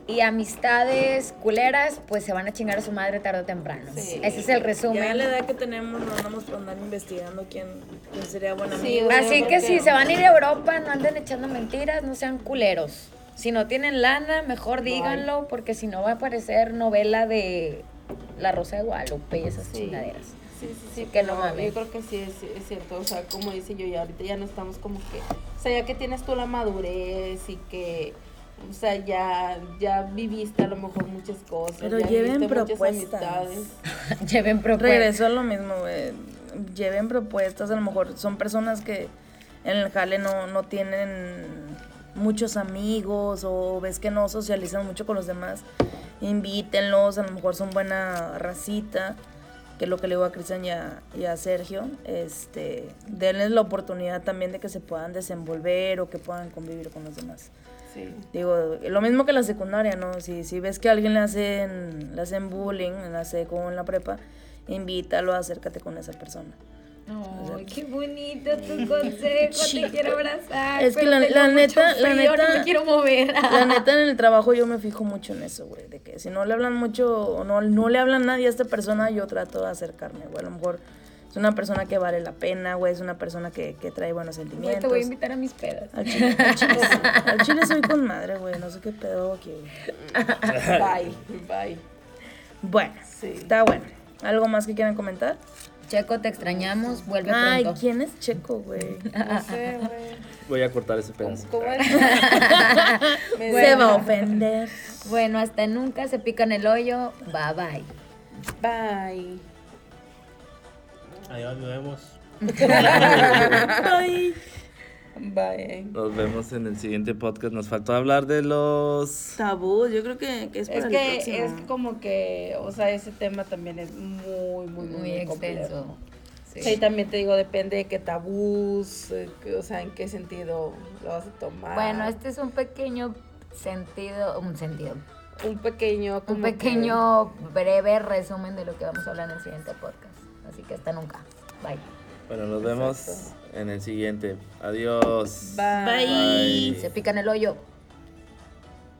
Y amistades culeras, pues se van a chingar a su madre tarde o temprano. Sí. Ese es el Ya resumen. a la edad que tenemos no andamos por andar investigando quién, quién sería buena Sí, amiga. Así que si se van a ir a Europa, no anden echando mentiras, no sean culeros. Si no tienen lana, mejor díganlo, porque si no va a aparecer novela de La Rosa de Guadalupe y esas Sí. chingaderas. Sí, sí, sí, que no mames. Yo creo que sí es, es cierto, o sea, como dice yo, ya ahorita ya no estamos como que, o sea, ya que tienes tú la madurez y que, o sea, ya, ya viviste a lo mejor muchas cosas. Pero ya lleven propuestas. amistades. (laughs) Lleven propuestas. Regreso a lo mismo, güey. Lleven propuestas, a lo mejor son personas que en el jale no, no tienen muchos amigos o ves que no socializan mucho con los demás. Invítenlos, a lo mejor son buena racita, que es lo que le digo a Cristian y a, y a Sergio. Este, denles la oportunidad también de que se puedan desenvolver o que puedan convivir con los demás. Sí. Digo, lo mismo que la secundaria, ¿no? Si, si ves que a alguien le hacen, le hacen bullying en la seco o en la prepa, invítalo, acércate con esa persona. Ay, qué bonito tu consejo, te quiero abrazar. Es que la- la neta- la neta- no me quiero mover. La (laughs) neta, en el trabajo yo me fijo mucho en eso, güey, de que si no le hablan mucho o no, no le hablan nadie a esta persona, yo trato de acercarme, güey. A lo mejor es una persona que vale la pena, güey, es una persona que, que trae buenos Güey, sentimientos. te voy a invitar a mis pedas. Al chile, al chile (laughs) sí. Al chile soy con madre, güey, no sé qué pedo aquí. Bye, bye. Bueno, Sí. está bueno. ¿Algo más que quieran comentar? Checo, te extrañamos, vuelve Ay, pronto. ¿quién es Checo, güey? (laughs) No sé, güey. Voy a cortar ese pedazo. ¿Cómo es? (laughs) Me Se va a ofender. Bueno, hasta nunca se pican el hoyo. Bye bye. Bye. Adiós, nos vemos. (laughs) Ay. Bye. Nos vemos en el siguiente podcast. Nos faltó hablar de los... Tabú, yo creo que, que es para Es el que, próximo. es como que, o sea, ese tema también es muy, muy, muy, extenso. Sí. También te digo, depende de qué tabús, eh, o sea, en qué sentido lo vas a tomar. Bueno, este es un pequeño sentido, un sentido, Un pequeño, un que- pequeño breve resumen de lo que vamos a hablar en el siguiente podcast. Así que hasta nunca. Bye. Bueno, nos vemos en el siguiente. Adiós. Bye. Bye. Se pican el hoyo.